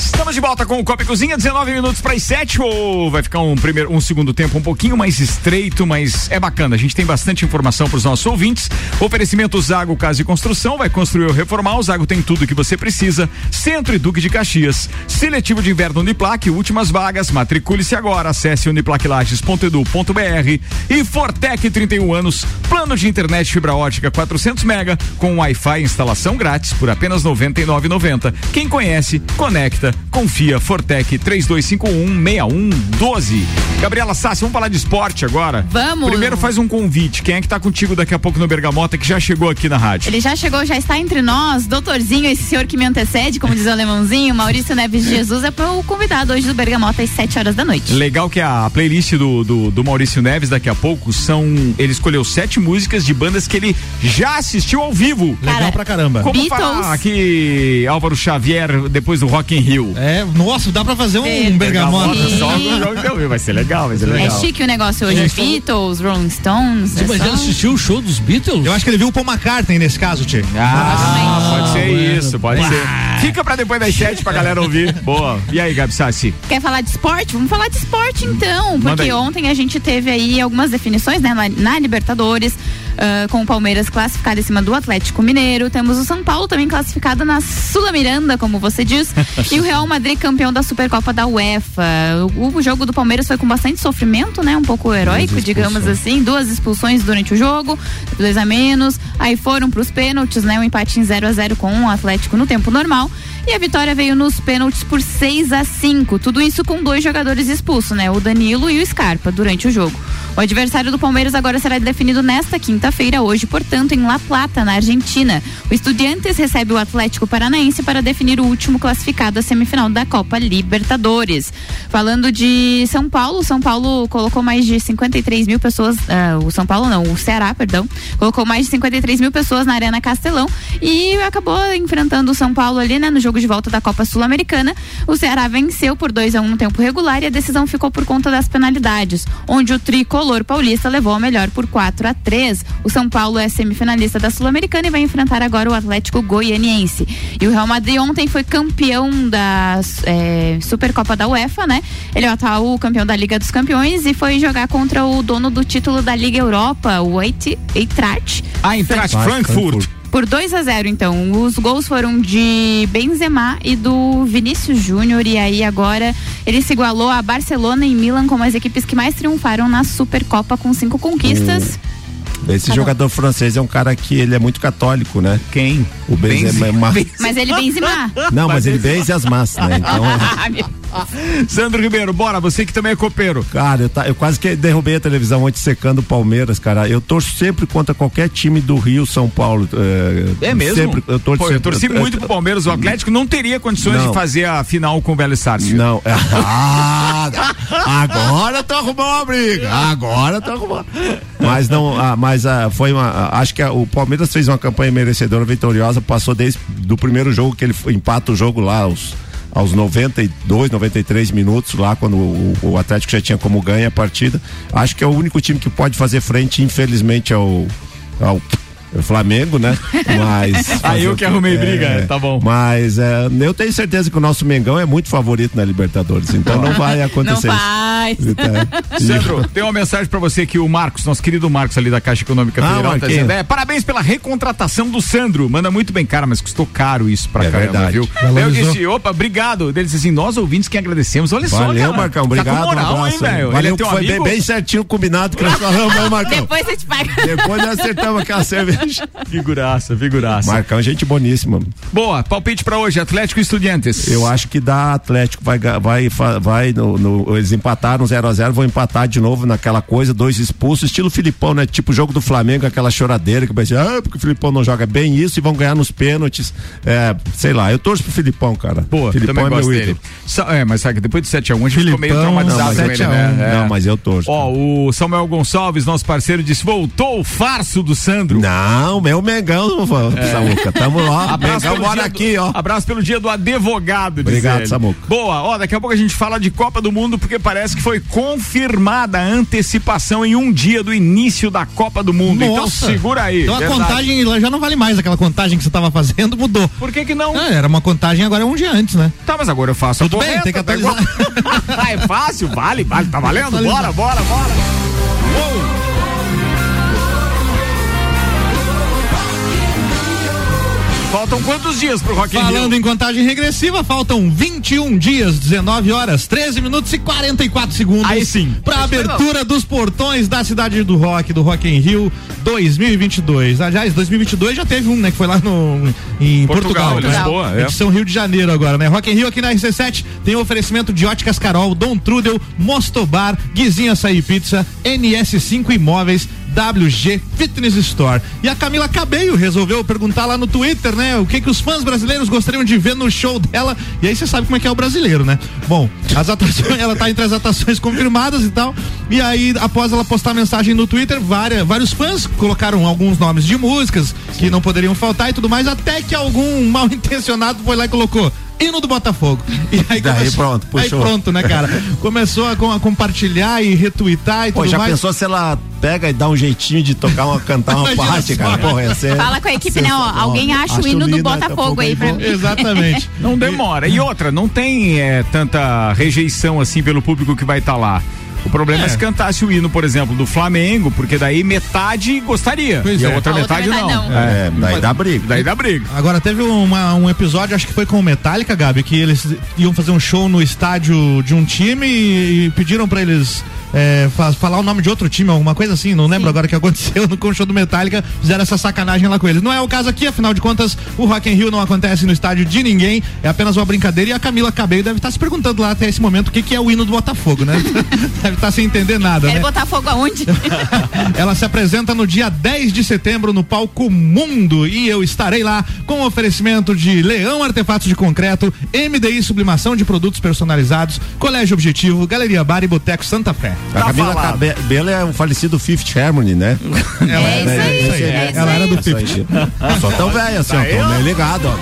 Estamos de volta com o Copa Cozinha, 19 minutos para as 7 ou vai ficar um primeiro, um segundo tempo um pouquinho mais estreito, mas é bacana. A gente tem bastante informação para os nossos ouvintes. Oferecimento Zago Casa e Construção, vai construir ou reformar. O Zago tem tudo que você precisa. Centro e Duque de Caxias. Seletivo de Inverno Uniplac, últimas vagas. Matricule-se agora. Acesse uniplaclages.edu.br e Fortec 31 anos. Plano de internet fibra ótica 400 mega com Wi-Fi instalação grátis por apenas 99,90. Quem conhece, conecta confia Fortec 32516112. Gabriela Sassi, vamos falar de esporte agora? Vamos. Primeiro faz um convite. Quem é que tá contigo daqui a pouco no Bergamota que já chegou aqui na rádio? Ele já chegou, já está entre nós, doutorzinho, esse senhor que me antecede, como diz o alemãozinho, Maurício Neves de Jesus, é o convidado hoje do Bergamota às 7 horas da noite. Legal que a playlist do, do, do Maurício Neves daqui a pouco são. Ele escolheu sete músicas de bandas que ele já assistiu ao vivo. Legal pra caramba. Como Beatles. falar aqui Álvaro Xavier depois do Rock in Rio? É, nossa, dá pra fazer um, É. bergamota. Só no jogo de ouvido. Vai ser legal, vai ser É legal. chique o negócio hoje. Beatles, Rolling Stones. é Mas só- já assistiu o show dos Beatles? Eu acho que ele viu o Paul McCartney nesse caso, Tchê. Ah, pode ser bueno. isso, pode ser. Fica pra depois das sete pra galera ouvir. Boa. E aí, Gabi Sassi? Quer falar de esporte? Vamos falar de esporte então, porque ontem a gente teve aí algumas definições né, na, na Libertadores. Ah, com o Palmeiras classificado em cima do Atlético Mineiro. Temos o São Paulo também classificado na Sula Miranda, como você diz. *laughs* e o Real Madrid campeão da Supercopa da UEFA. O, o jogo do Palmeiras foi com bastante sofrimento, né? Um pouco heróico, digamos assim. Duas expulsões durante o jogo, dois a menos. Aí foram para os pênaltis, né? Um empate em 0 a 0 com o Atlético no tempo normal. E a vitória veio nos pênaltis por 6 a 5 Tudo isso com dois jogadores expulsos, né? O Danilo e o Scarpa, durante o jogo. O adversário do Palmeiras agora será definido nesta quinta-feira, hoje, portanto, em La Plata, na Argentina. O Estudiantes recebe o Atlético Paranaense para definir o último classificado à semifinal da Copa Libertadores. Falando de São Paulo, São Paulo colocou mais de 53 mil pessoas, ah, o São Paulo não, o Ceará, perdão, colocou mais de 53 mil pessoas na Arena Castelão e acabou enfrentando o São Paulo ali, né, no jogo de volta da Copa Sul-Americana. O Ceará venceu por 2 a 1 no tempo regular e a decisão ficou por conta das penalidades, onde o tricolor paulista levou a melhor por 4 a 3. O São Paulo é semifinalista da Sul-Americana e vai enfrentar agora o Atlético Goianiense. E o Real Madrid ontem foi campeão da é, Supercopa da UEFA, né? Ele é o atual campeão da Liga dos Campeões e foi jogar contra o dono do título da Liga Europa, o Eintracht. Ah, Eintracht Frankfurt. Por 2 a 0 então. Os gols foram de Benzema e do Vinícius Júnior. E aí agora ele se igualou a Barcelona e Milan como as equipes que mais triunfaram na Supercopa com cinco conquistas. Esse jogador francês é um cara que ele é muito católico, né? Quem? O Benzema. Mas ele Benzema. Não, mas ele benze as massas, né? Então, *laughs* *laughs* Sandro Ribeiro, bora, você que também é copeiro. Cara, eu, tá- eu quase que derrubei a televisão ontem secando o Palmeiras, cara. Eu torço sempre contra qualquer time do Rio, São Paulo. É, É mesmo? Sempre, eu torço Pô, eu sempre- torci muito pro Palmeiras. O Atlético não teria condições Não. de fazer a final com o Velho Sárcio. Não. *laughs* Ah, agora tu arrumou uma briga. Agora tu arrumou. Mas não, ah, mas ah, foi uma. ah, acho que ah, o Palmeiras fez uma campanha merecedora, vitoriosa, passou desde do primeiro jogo que ele empata o jogo lá aos aos 92, 93 minutos lá quando o, o Atlético já tinha como ganha a partida. Acho que é o único time que pode fazer frente, infelizmente, ao ao Flamengo, né? *laughs* Mas. Ah, eu que arrumei briga, tá bom. Mas é, eu tenho certeza que o nosso Mengão é muito favorito na Libertadores, então não vai acontecer. Não. É. *laughs* Sandro, tem uma mensagem pra você aqui, o Marcos, nosso querido Marcos ali da Caixa Econômica Ah, Federal, tá Marquinhos. dizendo, é, parabéns pela recontratação do Sandro, manda muito bem, cara, mas custou caro isso pra É caramba, verdade. viu? Eu disse, opa, obrigado. Ele disse assim, nós ouvintes que agradecemos, olha só, Valeu, cara. Marcão. Tá Obrigado. com moral, um hein, abraço. velho? Ele Valeu, é foi bem, bem certinho combinado que nós *laughs* falamos, hein, Marcão? Depois a gente paga. Depois nós acertamos aquela cerveja. *laughs* Figuraça, figuraça. Marcão, é gente boníssima. Boa, palpite pra hoje, Atlético e Estudiantes. Eu acho que dá Atlético, vai, vai, vai no, no- eles empataram 0 a 0 vão empatar de novo naquela coisa, dois expulsos, estilo Filipão, né? Tipo o jogo do Flamengo, aquela choradeira que vai dizer, ah, porque o Filipão não joga bem isso e vão ganhar nos pênaltis. É, sei lá, eu torço pro Filipão, cara. Boa, Filipão também é gosto meu dele. ídolo. Sa- É, mas sabe que depois do 7x1 a, gente ficou meio Filipão, traumatizado não, com mas ele, 7 a 1. né? É. Não, mas eu torço. Ó, o Samuel Gonçalves, nosso parceiro, disse: voltou o farso do Sandro. Não, meu Mengão, Samuca, tamo lá. Abraço Mengão pelo, mora dia aqui, do, ó. abraço pelo dia do advogado. Obrigado. Samuca. Boa, ó, daqui a pouco a gente fala de Copa do Mundo, porque parece que foi confirmada a antecipação em um dia do início da Copa do Mundo. Então Nossa. segura aí. Então a verdade. contagem lá já não vale mais, aquela contagem que você tava fazendo mudou. Por que que não? Ah, era uma contagem agora é um dia antes, né? Tá, mas agora eu faço Tudo a bem, correta, tem que tá atualizar. igual- *laughs* ah, é fácil, vale, vale, tá valendo? Bora, bora, bora. Uou. Faltam quantos dias pro Rock in Rio? Falando em contagem regressiva, faltam 21 dias, 19 horas, 13 minutos e 44 segundos. Aí sim. Pra abertura dos portões da cidade do Rock, do Rock in Rio 2022. Aliás, 2022 já teve um, né? Que foi lá no, em Portugal, Portugal. né? Lisboa, é. Edição Rio de Janeiro agora, né? Rock in Rio aqui na RC7 tem o oferecimento de Óticas Carol, Dom Trudel, Mostobar, Guizinho Açaí Pizza, NS5 Imóveis, WG Fitness Store. E a Camila Cabello resolveu perguntar lá no Twitter, né? O que que os fãs brasileiros gostariam de ver no show dela. E aí você sabe como é que é o brasileiro, né? Bom, as atrações, *laughs* ela tá entre as atrações confirmadas e tal. E aí, após ela postar mensagem no Twitter, várias, vários fãs colocaram alguns nomes de músicas que não poderiam faltar e tudo mais, até que algum *laughs* mal intencionado foi lá e colocou. Hino do Botafogo. E aí, Daí começou- pronto, Aí puxou. pronto, né, cara? Começou a, com- a compartilhar e retweetar e Pô, tudo já mais. pensou se ela pega e dá um jeitinho de tocar uma, cantar uma *laughs* Imagina parte, só. cara? Porra, ia ser Fala com a equipe, né? Ó, alguém acha o hino do Botafogo aí pra mim. Exatamente. *laughs* Não demora. E outra, não tem é, tanta rejeição assim pelo público que vai estar lá. O problema é. se cantasse o hino, por exemplo, do Flamengo, porque daí metade gostaria Pois e a é. outra A outra metade metade não. não. É, daí dá briga. Daí dá briga. Agora teve uma- um episódio, acho que foi com o Metallica, Gabi, que eles iam fazer um show no estádio de um time e, e pediram pra eles é, fa- falar o nome de outro time, alguma coisa assim, não lembro agora o que aconteceu no show do Metallica, fizeram essa sacanagem lá com eles. Não é o caso aqui, afinal de contas, o Rock in Rio não acontece no estádio de ninguém, é apenas uma brincadeira e a Camila Cabello deve estar se perguntando lá até esse momento o que, que é o hino do Botafogo, né? *laughs* deve estar sem entender nada, Quer né? botar fogo aonde? *laughs* Ela se apresenta no dia 10 de setembro no palco Mundo e eu estarei lá com oferecimento de Leão Artefatos de Concreto, MDI Sublimação de Produtos Personalizados, Colégio Objetivo, Galeria Bar e Boteco Santa Fé. A Camila Cabello é o falecido Fifth Harmony, né? *laughs* Ela é, isso aí, isso aí, é né? isso Ela era do. Fifth. Só tão velho assim, ó. Meio ligado, ó.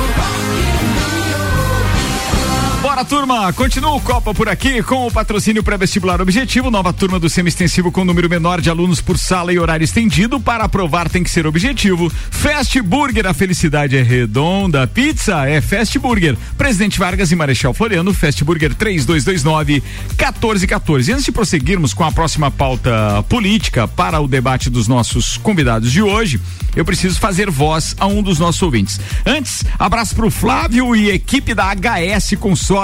*laughs* Bora, turma! Continua o Copa por aqui com o patrocínio pré-vestibular objetivo, nova turma do semi-extensivo com número menor de alunos por sala e horário estendido. Para aprovar tem que ser objetivo. Fast Burger, a felicidade é redonda. Pizza é Fast Burger. Presidente Vargas e Marechal Floriano, Fast Burger 3229 1414. Antes de prosseguirmos com a próxima pauta política para o debate dos nossos convidados de hoje, eu preciso fazer voz a um dos nossos ouvintes. Antes, abraço pro Flávio e equipe da HS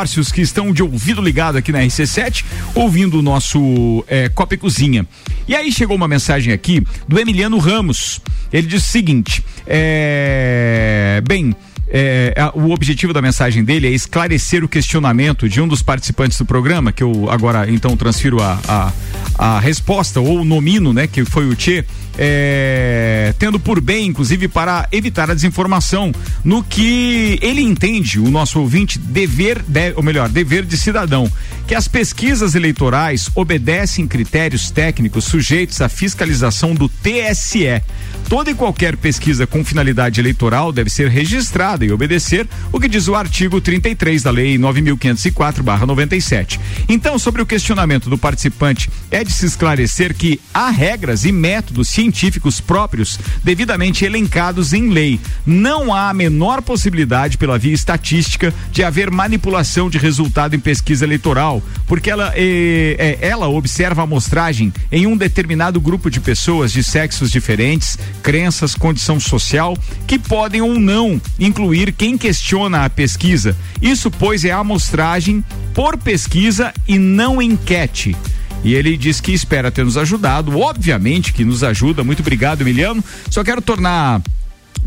Consórcios que estão de ouvido ligado aqui na RC7, ouvindo o nosso é, Copa e Cozinha. E aí chegou uma mensagem aqui do Emiliano Ramos. Ele diz o seguinte: é, bem. é, o objetivo da mensagem dele é esclarecer o questionamento de um dos participantes do programa, que eu agora então transfiro a, a, a resposta, ou nomino, né, que foi o Tchê, é, tendo por bem, inclusive, para evitar a desinformação no que ele entende, o nosso ouvinte, dever, de- ou melhor, dever de cidadão, que as pesquisas eleitorais obedecem critérios técnicos sujeitos à fiscalização do TSE. Toda e qualquer pesquisa com finalidade eleitoral deve ser registrada e obedecer o que diz o artigo 33 da Lei 9.504/97. Então, sobre o questionamento do participante, é de se esclarecer que há regras e métodos científicos próprios devidamente elencados em lei. Não há a menor possibilidade, pela via estatística, de haver manipulação de resultado em pesquisa eleitoral, porque ela, eh, eh, ela observa a amostragem em um determinado grupo de pessoas de sexos diferentes, crenças, condição social, que podem ou não incluir quem questiona a pesquisa. Isso, pois, é a amostragem por pesquisa e não enquete. E ele diz que espera ter nos ajudado, obviamente que nos ajuda. Muito obrigado, Emiliano. Só quero tornar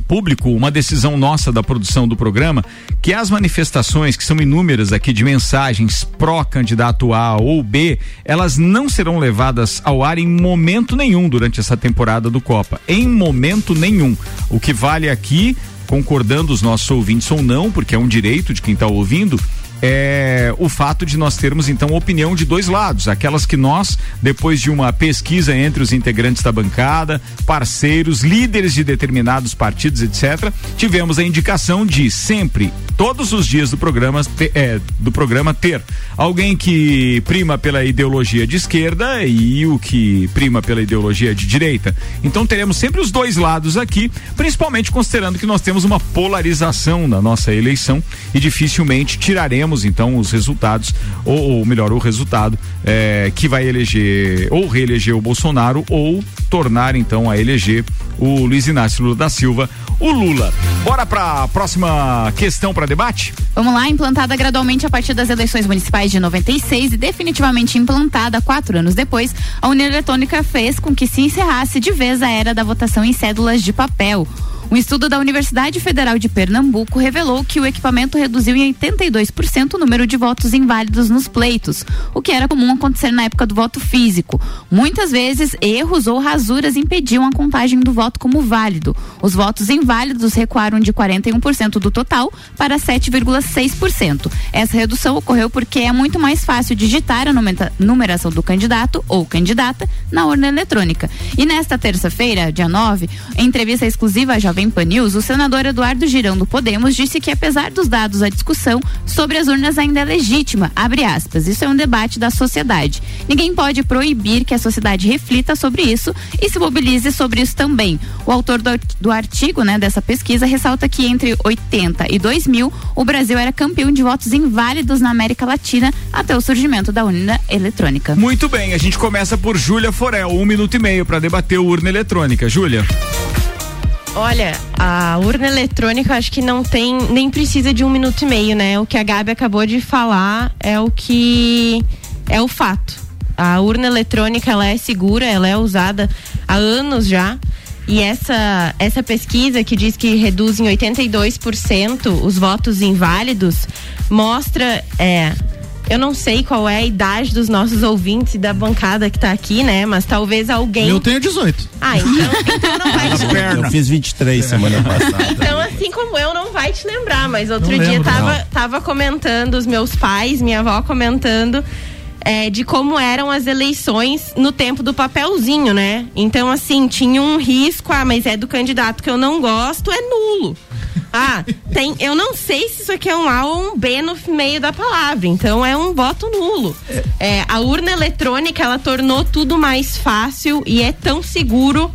público uma decisão nossa da produção do programa que as manifestações que são inúmeras aqui de mensagens pró candidato A ou B elas não serão levadas ao ar em momento nenhum durante essa temporada do Copa em momento nenhum o que vale aqui concordando os nossos ouvintes ou não porque é um direito de quem está ouvindo é o fato de nós termos então opinião de dois lados, aquelas que nós, depois de uma pesquisa entre os integrantes da bancada, parceiros, líderes de determinados partidos, etc., tivemos a indicação de sempre, todos os dias do programa, te- é, do programa ter alguém que prima pela ideologia de esquerda e o que prima pela ideologia de direita. Então teremos sempre os dois lados aqui, principalmente considerando que nós temos uma polarização na nossa eleição e dificilmente tiraremos então os resultados, ou, ou melhor, o resultado eh, que vai eleger ou reeleger o Bolsonaro ou tornar então a eleger o Luiz Inácio Lula da Silva, o Lula. Bora para a próxima questão para debate? Vamos lá, implantada gradualmente a partir das eleições municipais de 96 e definitivamente implantada quatro anos depois, a União Eletrônica fez com que se encerrasse de vez a era da votação em cédulas de papel. Um estudo da Universidade Federal de Pernambuco revelou que o equipamento reduziu em 82% o número de votos inválidos nos pleitos, o que era comum acontecer na época do voto físico. Muitas vezes, erros ou rasuras impediam a contagem do voto como válido. Os votos inválidos recuaram de 41% do total para 7,6%. Essa redução ocorreu porque é muito mais fácil digitar a numeração do candidato ou candidata na urna eletrônica. E nesta terça-feira, dia 9, em entrevista exclusiva à Jovem em Pan News, o senador Eduardo Girão do Podemos disse que apesar dos dados, a discussão sobre as urnas ainda é legítima. Abre aspas. Isso é um debate da sociedade. Ninguém pode proibir que a sociedade reflita sobre isso e se mobilize sobre isso também. O autor do, do artigo, né, dessa pesquisa ressalta que entre 80 e 2000 o Brasil era campeão de votos inválidos na América Latina até o surgimento da urna eletrônica. Muito bem, a gente começa por Júlia Forel, um minuto e meio para debater o urna eletrônica. Júlia. Olha, a urna eletrônica acho que não tem, nem precisa de um minuto e meio, né? O que a Gabi acabou de falar é o que é o fato. A urna eletrônica ela é segura, ela é usada há anos já. E essa, essa pesquisa que diz que reduz em 82% os votos inválidos mostra é, eu não sei qual é a idade dos nossos ouvintes e da bancada que tá aqui, né? Mas talvez alguém. Eu tenho 18. Ah, então, então não vai *laughs* te Eu fiz 23 semana passada. Então, assim como eu, não vai te lembrar, mas outro Não dia lembro, tava, não. tava comentando, os meus pais, minha avó comentando. É, de como eram as eleições no tempo do papelzinho, né? Então, assim, tinha um risco, ah, mas é do candidato que eu não gosto, é nulo. Ah, tem, eu não sei se isso aqui é um A ou um B no meio da palavra, então é um voto nulo. É, a urna eletrônica, ela tornou tudo mais fácil e é tão seguro.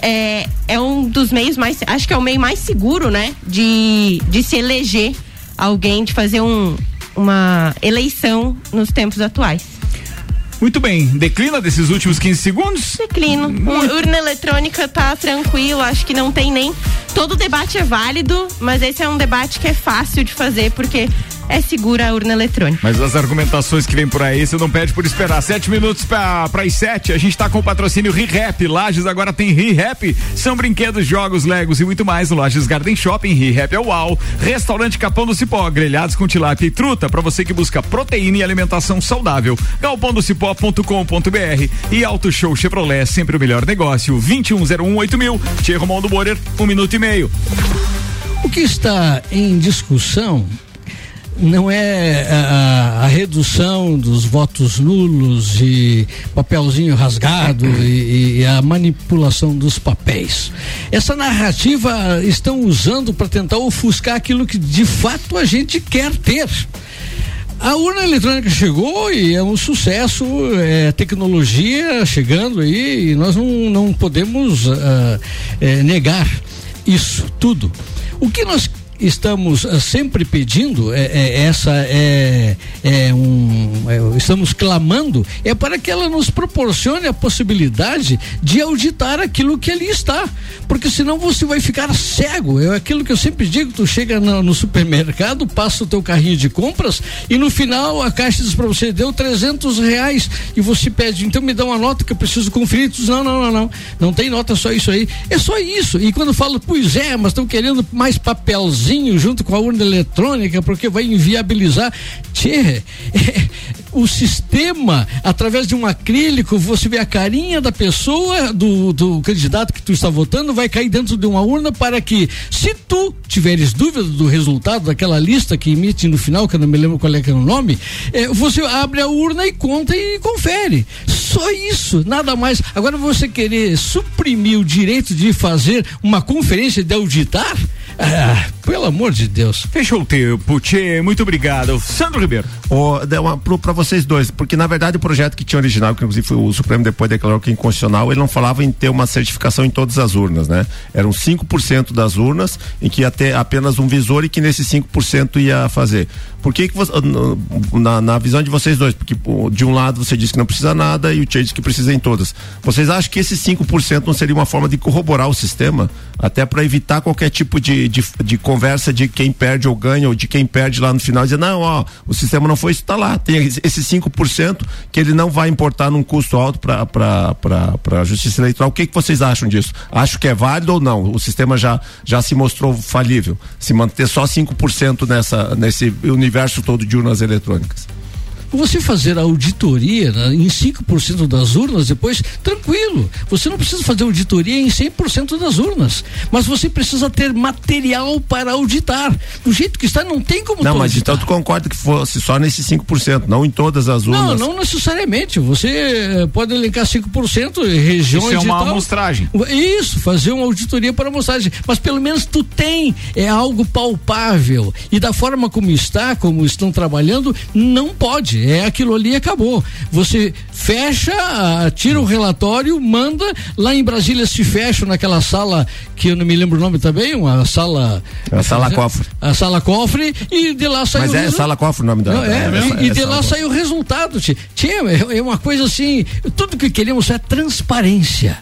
É, é um dos meios mais, acho que é o meio mais seguro, né? De, de se eleger alguém, de fazer um, uma eleição nos tempos atuais. Muito bem, declina desses últimos 15 segundos? Declino. U- Urna eletrônica tá tranquilo, acho que não tem nem. Todo debate é válido, mas esse é um debate que é fácil de fazer porque é segura a urna eletrônica. Mas as argumentações que vem por aí, você não pede por esperar. Sete minutos para as sete, a gente tá com o patrocínio ReHap. Lages agora tem ReHap. São brinquedos, jogos, legos e muito mais no Lages Garden Shopping. ReHap é uau. Restaurante Capão do Cipó, grelhados com tilápia e truta para você que busca proteína e alimentação saudável. galpondocipó.com.br e Auto Show Chevrolet, sempre o melhor negócio. 21018000, mil. Tia Romão do Borer, um minuto e meio. O que está em discussão não é a, a redução dos votos nulos e papelzinho rasgado e, e a manipulação dos papéis. Essa narrativa estão usando para tentar ofuscar aquilo que de fato a gente quer ter. A urna eletrônica chegou e é um sucesso, é tecnologia chegando aí e nós não, não podemos ah, eh, negar isso tudo. O que nós estamos ah, sempre pedindo é, é essa é, é um é, estamos clamando é para que ela nos proporcione a possibilidade de auditar aquilo que ali está. Porque senão você vai ficar cego. É aquilo que eu sempre digo tu chega no, no supermercado passa o teu carrinho de compras e no final a caixa diz para você deu 300 reais. E você pede então me dá uma nota que eu preciso conferir. Tu diz, não não não não. Não tem nota só isso aí. É só isso. E quando falo pois é mas estão querendo mais papelzinho junto com a urna eletrônica porque vai inviabilizar. Tchê *laughs* o sistema através de um acrílico você vê a carinha da pessoa do, do candidato que tu está votando vai cair dentro de uma urna para que se tu tiveres dúvida do resultado daquela lista que emite no final que eu não me lembro qual é que é o nome eh, você abre a urna e conta e confere. Só isso nada mais. Agora você querer suprimir o direito de fazer uma conferência de auditar ah, pelo amor de Deus fechou o tempo Tchê, muito obrigado Sandro Ribeiro dá uma- pra vocês dois, porque na verdade o projeto que tinha original, que inclusive foi o Supremo depois declarou que é inconstitucional, ele não falava em ter uma certificação em todas as urnas, né? Eram 5% das urnas em que ia ter apenas um visor e que nesse 5% ia fazer. Por que que você, na, na visão de vocês dois, porque de um lado você disse que não precisa nada e o Tchê disse que precisa em todas. Vocês acham que esse 5% não seria uma forma de corroborar o sistema, até para evitar qualquer tipo de, de, de conversa de quem perde ou ganha ou de quem perde lá no final dizer, não, ó, o sistema não foi isso, tá lá, tem esse esse 5% que ele não vai importar num custo alto para para a justiça eleitoral. O que que vocês acham disso? Acho que é válido ou não? O sistema já já se mostrou falível. Se manter só 5% nessa nesse universo todo de urnas eletrônicas. Você fazer a auditoria né, em 5% das urnas, depois, tranquilo. Você não precisa fazer auditoria em 100% das urnas. Mas você precisa ter material para auditar. Do jeito que está, não tem como Não, mas auditar. então tu concorda que fosse só nesses 5%, não em todas as Não, urnas. não necessariamente. Você eh, pode elencar 5% em regiões Isso é e uma tal. amostragem. Isso, fazer uma auditoria para amostragem. Mas pelo menos tu tem é algo palpável. E da forma como está, como estão trabalhando, não pode. É aquilo ali e acabou. Você fecha, ah, tira o relatório, manda. Lá em Brasília se fecha naquela sala que eu não me lembro o nome também, uma sala. É a sala cofre. A sala cofre e de lá sai Mas é sala cofre o nome da. não, é, da- e, e é de lá cofre. sai o resultado. Tia, é é uma coisa assim, tudo que queremos é transparência.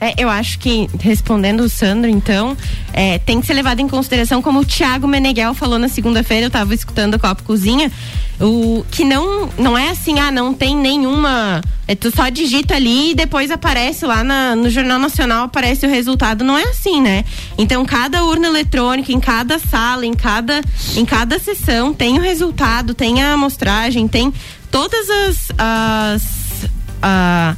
É, eu acho que, respondendo o Sandro, então, é, tem que ser levado em consideração, como o Thiago Meneghel falou na segunda-feira, eu estava escutando a Copa Cozinha, o, que não, não é assim, ah, não tem nenhuma. É, tu só digita ali e depois aparece lá na- no Jornal Nacional, aparece o resultado. Não é assim, né? Então, cada urna eletrônica, em cada sala, em cada, em cada sessão, tem o resultado, tem a amostragem, tem todas as. as ah,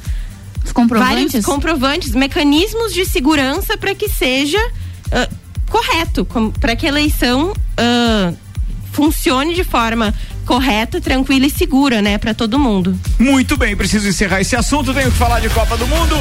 Os comprovantes? vários comprovantes, mecanismos de segurança para que seja ah, correto, para que a eleição ah, funcione de forma correta, tranquila e segura, né, para todo mundo. Muito bem, preciso encerrar esse assunto. Tenho que falar de Copa do Mundo.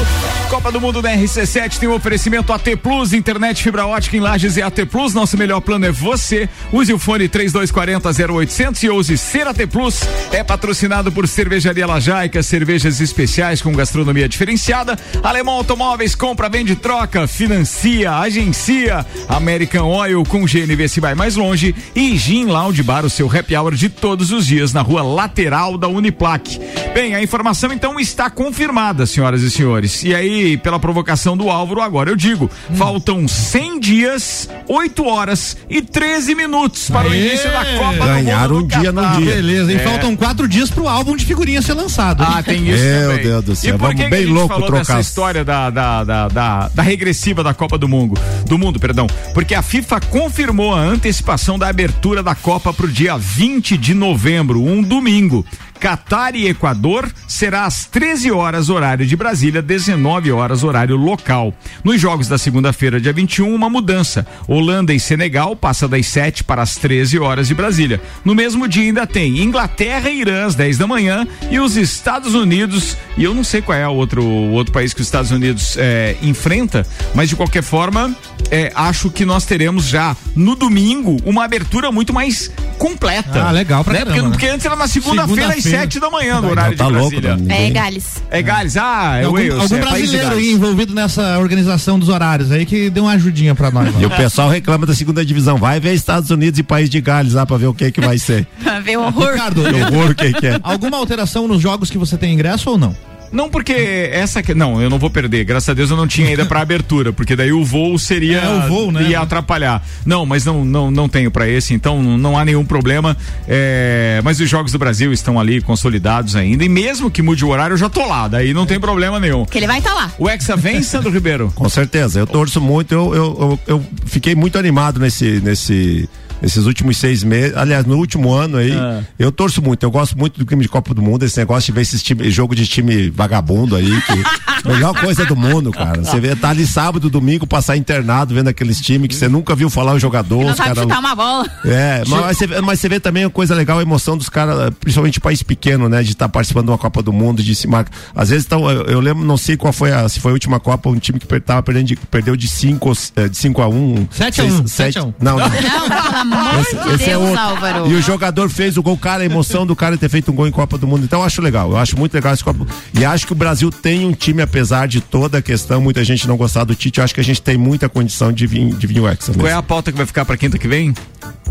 Copa do Mundo da RC7 tem um oferecimento AT Plus, internet fibra ótica em Lages e AT Plus. Nosso melhor plano é você. Use o fone 3240 0800 e use ser AT Plus. É patrocinado por Cervejaria Lajaica, cervejas especiais com gastronomia diferenciada. Alemão Automóveis, compra, vende, troca, financia, agencia. American Oil com GNV se vai mais longe. E Gin Lounge Bar, o seu happy hour de todos os dias na rua lateral da Uniplac. Bem, a informação então está confirmada, senhoras e senhores. E aí, pela provocação do Álvaro, agora eu digo: faltam 100 dias, 8 horas e 13 minutos para o Aê! início da Copa Ganharam do um Mundo. dia Catar. num dia. Beleza, e É. faltam quatro dias pro álbum de figurinha ser lançado. Ah, tem isso Meu também. Deus do céu, E por vamos que que bem a gente louco falou trocar dessa história da, da, da, da, da regressiva da Copa do Mundo? Do mundo, perdão. Porque a FIFA confirmou a antecipação da abertura da Copa para o dia 20 de novembro, um domingo. Catar e Equador será às 13 horas, horário de Brasília, 19 horas, horário local. Nos jogos da segunda-feira, dia 21, uma mudança. Holanda e Senegal passa das 7 para as 13 horas de Brasília. No mesmo dia ainda tem Inglaterra e Irã às 10 da manhã e os Estados Unidos, e eu não sei qual é o outro, outro país que os Estados Unidos eh, enfrenta, mas de qualquer forma, eh, acho que nós teremos já no domingo uma abertura muito mais completa. Ah, legal pra né? caramba, Porque, né? porque antes era na segunda-feira às Segunda-feira. 7 da manhã, no Não, horário tá de louco, Brasília. não, É ninguém- Gales. É Gales, ah, é algum Wales, algum é brasileiro aí envolvido nessa organização dos horários aí que deu uma ajudinha pra nós. E o pessoal reclama da segunda divisão. Vai ver Estados Unidos e País de Gales lá pra ver o que que vai ser. *laughs* Vê o horror. Ricardo, Que horror, o que que é. alguma alteração nos jogos que você tem ingresso ou não? Não, porque essa. que- Não, eu não vou perder. Graças a Deus eu não tinha ainda pra abertura, porque daí o voo seria. É, o voo, né? Ia atrapalhar. Não, mas não, não, não tenho pra esse, então não há nenhum problema. É, mas os Jogos do Brasil estão ali consolidados ainda. E mesmo que mude o horário, eu já tô lá. Daí não tem problema nenhum. Que ele vai estar tá lá. O Hexa vem, Sandro Ribeiro? *laughs* Com certeza, eu torço muito, eu, eu, eu, eu fiquei muito animado nesse, nesse, nesses últimos seis meses, aliás, no último ano aí, Ah. eu torço muito, eu gosto muito do clima de Copa do Mundo, esse negócio de ver esses time, jogo de time vagabundo aí, que, *laughs* melhor coisa do mundo, cara, você vê, tá ali sábado, domingo, passar internado, vendo aqueles times que você nunca viu falar o jogador, Não os sabe caras... chutar uma bola. É, mas você, vê- mas você vê também a coisa legal, a emoção dos caras, principalmente país pequeno, né? De estar participando de uma Copa do Mundo, de se marcar. Às vezes tão, eu, eu lembro, não sei qual foi a, se foi a última Copa, um time que per- tava perdendo de, perdeu de 5 de cinco a 1 um, Sete a seis- um, um. Não, não. Não, amor Esse, de esse é Deus, outro. Álvaro. E o jogador fez o gol, cara, a emoção do cara ter feito um gol em Copa do Mundo. Então eu acho legal, eu acho muito legal esse Copa. E acho que o Brasil tem um time, apesar de toda a questão, muita gente não gostar do Tite, eu acho que a gente tem muita condição de vir, de vir o Hexa. Qual é a pauta que vai ficar pra quinta que vem?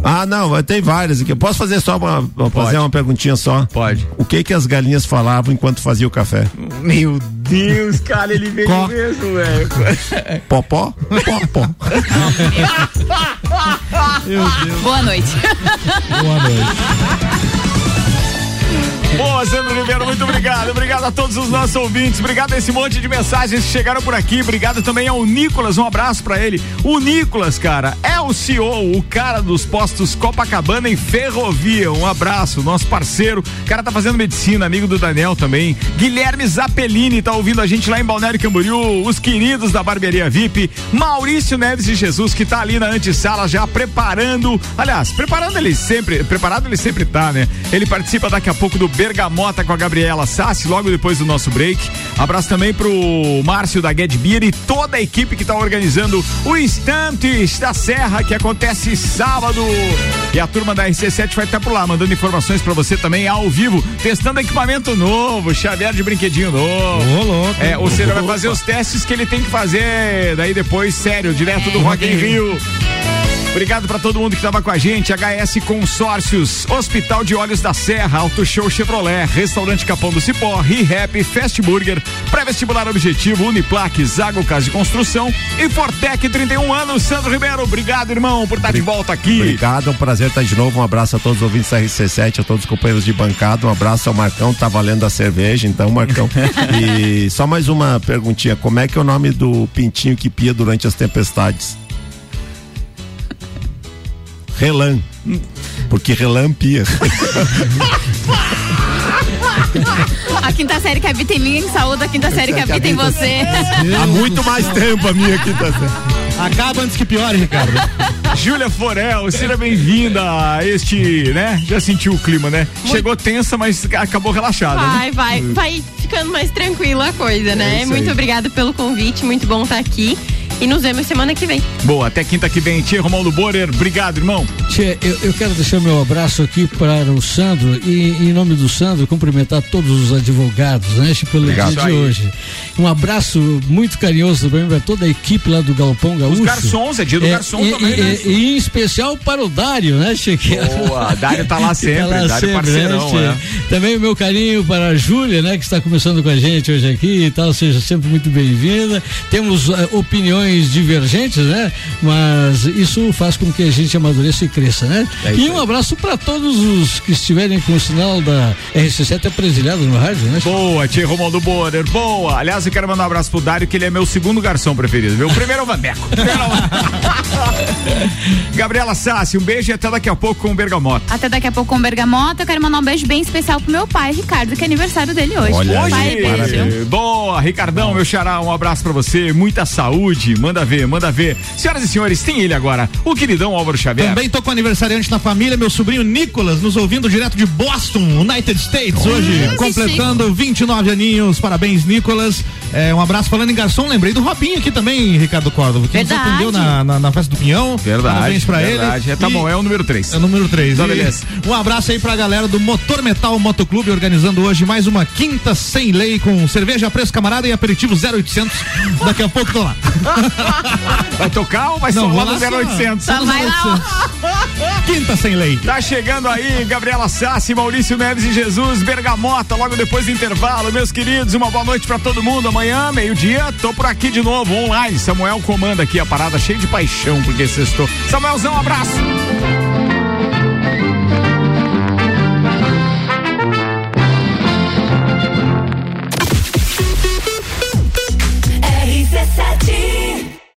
Ah, não, tem várias aqui. Eu Posso fazer só uma, fazer uma perguntinha só? Pode. O que que as galinhas falavam enquanto fazia o café? Meu Deus, cara, ele veio mesmo, velho. Popó? Popó. *laughs* Boa noite. Boa noite. Boa, Sandro Ribeiro, muito obrigado. Obrigado a todos os nossos ouvintes. Obrigado a esse monte de mensagens que chegaram por aqui. Obrigado também ao Nicolas. Um abraço pra ele. O Nicolas, cara, é o CEO, o cara dos postos Copacabana e Ferrovia. Um abraço, nosso parceiro. O cara tá fazendo medicina, amigo do Daniel também. Guilherme Zappellini tá ouvindo a gente lá em Balneário Camboriú. Os queridos da Barbearia VIP. Maurício Neves de Jesus, que tá ali na antessala já preparando. Aliás, preparando ele sempre. Preparado ele sempre tá, né? Ele participa daqui a pouco do Bergamota com a Gabriela Sassi, logo depois do nosso break. Abraço também pro Márcio da Get Beer e toda a equipe que tá organizando o Instantes da Serra, que acontece sábado. E a turma da RC7 vai estar por lá, mandando informações pra você também ao vivo, testando equipamento novo, Xavier de brinquedinho novo. Ô, louco. É, ou seja, vai fazer os testes que ele tem que fazer daí depois, sério, direto do Rock in Rio. Obrigado pra todo mundo que tava com a gente. HS Consórcios, Hospital de Olhos da Serra, Auto Show Chevrolet, Restaurante Capão do Cipó, ReHap, Fast Burger, Pré-Vestibular Objetivo, Uniplaque, Zago Casa de Construção e Fortec 31 anos. Sandro Ribeiro, obrigado, irmão, por estar de volta aqui. Obrigado, é um prazer estar de novo. Um abraço a todos os ouvintes da RC7, a todos os companheiros de bancada. Um abraço ao Marcão, tá valendo a cerveja, então, Marcão. *laughs* e só mais uma perguntinha: como é que é o nome do pintinho que pia durante as tempestades? Relan. Porque relan pia. A quinta série que habita em mim, saúde a quinta série que habita em você. Há muito mais tempo a minha aqui, tá certo. Acaba antes que piore, Ricardo. Júlia Forel, seja bem-vinda a este, né? Já sentiu o clima, né? Chegou tensa, mas acabou relaxada. né? Vai, vai, vai ficando mais tranquila a coisa, É né? isso muito obrigada pelo convite, muito bom estar aqui. E nos vemos semana que vem. Boa, até quinta que vem. Tia Romualdo Borer, obrigado, irmão. Tchê, eu, eu quero deixar meu abraço aqui para o Sandro e, em nome do Sandro, cumprimentar todos os advogados, né, Tchê, pelo Obrigado. dia de hoje. Um abraço muito carinhoso também para toda a equipe lá do Galpão Gaúcho. garçons, é dia do garçom e, também, e- né? e- em especial para o Dário, né, Tchê? que- Boa, Dário tá lá *laughs* que sempre, Dário parceirão, Tchê? é. Também o meu carinho para a Júlia, né, que está começando com a gente hoje aqui e tal, seja sempre muito bem-vinda. Temos eh, opiniões divergentes, né? Mas isso faz com que a gente amadureça e cresça, né? É e um abraço para todos os que estiverem com o sinal da RC7 apresilhado no rádio, né? Boa, tia Romualdo Borer, boa. Aliás, eu quero mandar um abraço pro Dário, que ele é meu segundo garçom preferido? O primeiro é o Vandeco. *laughs* Gabriela Sassi, um beijo e até daqui a pouco com o Bergamota. Até daqui a pouco com o Bergamota. Eu quero mandar um beijo bem especial pro meu pai, Ricardo, que é aniversário dele hoje. pai, beijo. Boa, Ricardão, meu xará, um abraço pra você, muita saúde, manda ver, manda ver. Senhoras e senhores, tem ele agora, o queridão Álvaro Xavier. Também tô com aniversariante na família, meu sobrinho Nicolas, nos ouvindo direto de Boston, United States, hoje, que completando 29 aninhos. Parabéns, Nicolas. É, um abraço falando em garçom, lembrei do Robinho aqui também, Ricardo Córdova, que Verdade. nos atendeu na, na, na festa do Pinhão. Verdade, Parabéns pra verdade. ele. É, tá E- bom, é o número 3. É o número 3. Então, beleza. Um abraço aí pra galera do Motor Metal Motoclube, organizando hoje mais uma quinta sem lei com cerveja preço camarada e aperitivo 0800. Daqui a pouco tô lá. *laughs* Vai tocar ou vai Não, só lá no lá só- 0800? só no 0800. Quinta sem lei. Tá chegando aí, Gabriela Sassi, Maurício Neves e Jesus, Bergamota, logo depois do intervalo. Meus queridos, uma boa noite pra todo mundo. Amanhã, meio-dia, tô por aqui de novo, online. Samuel comanda aqui a parada cheia de paixão, porque sextou. Samuelzão, um abraço.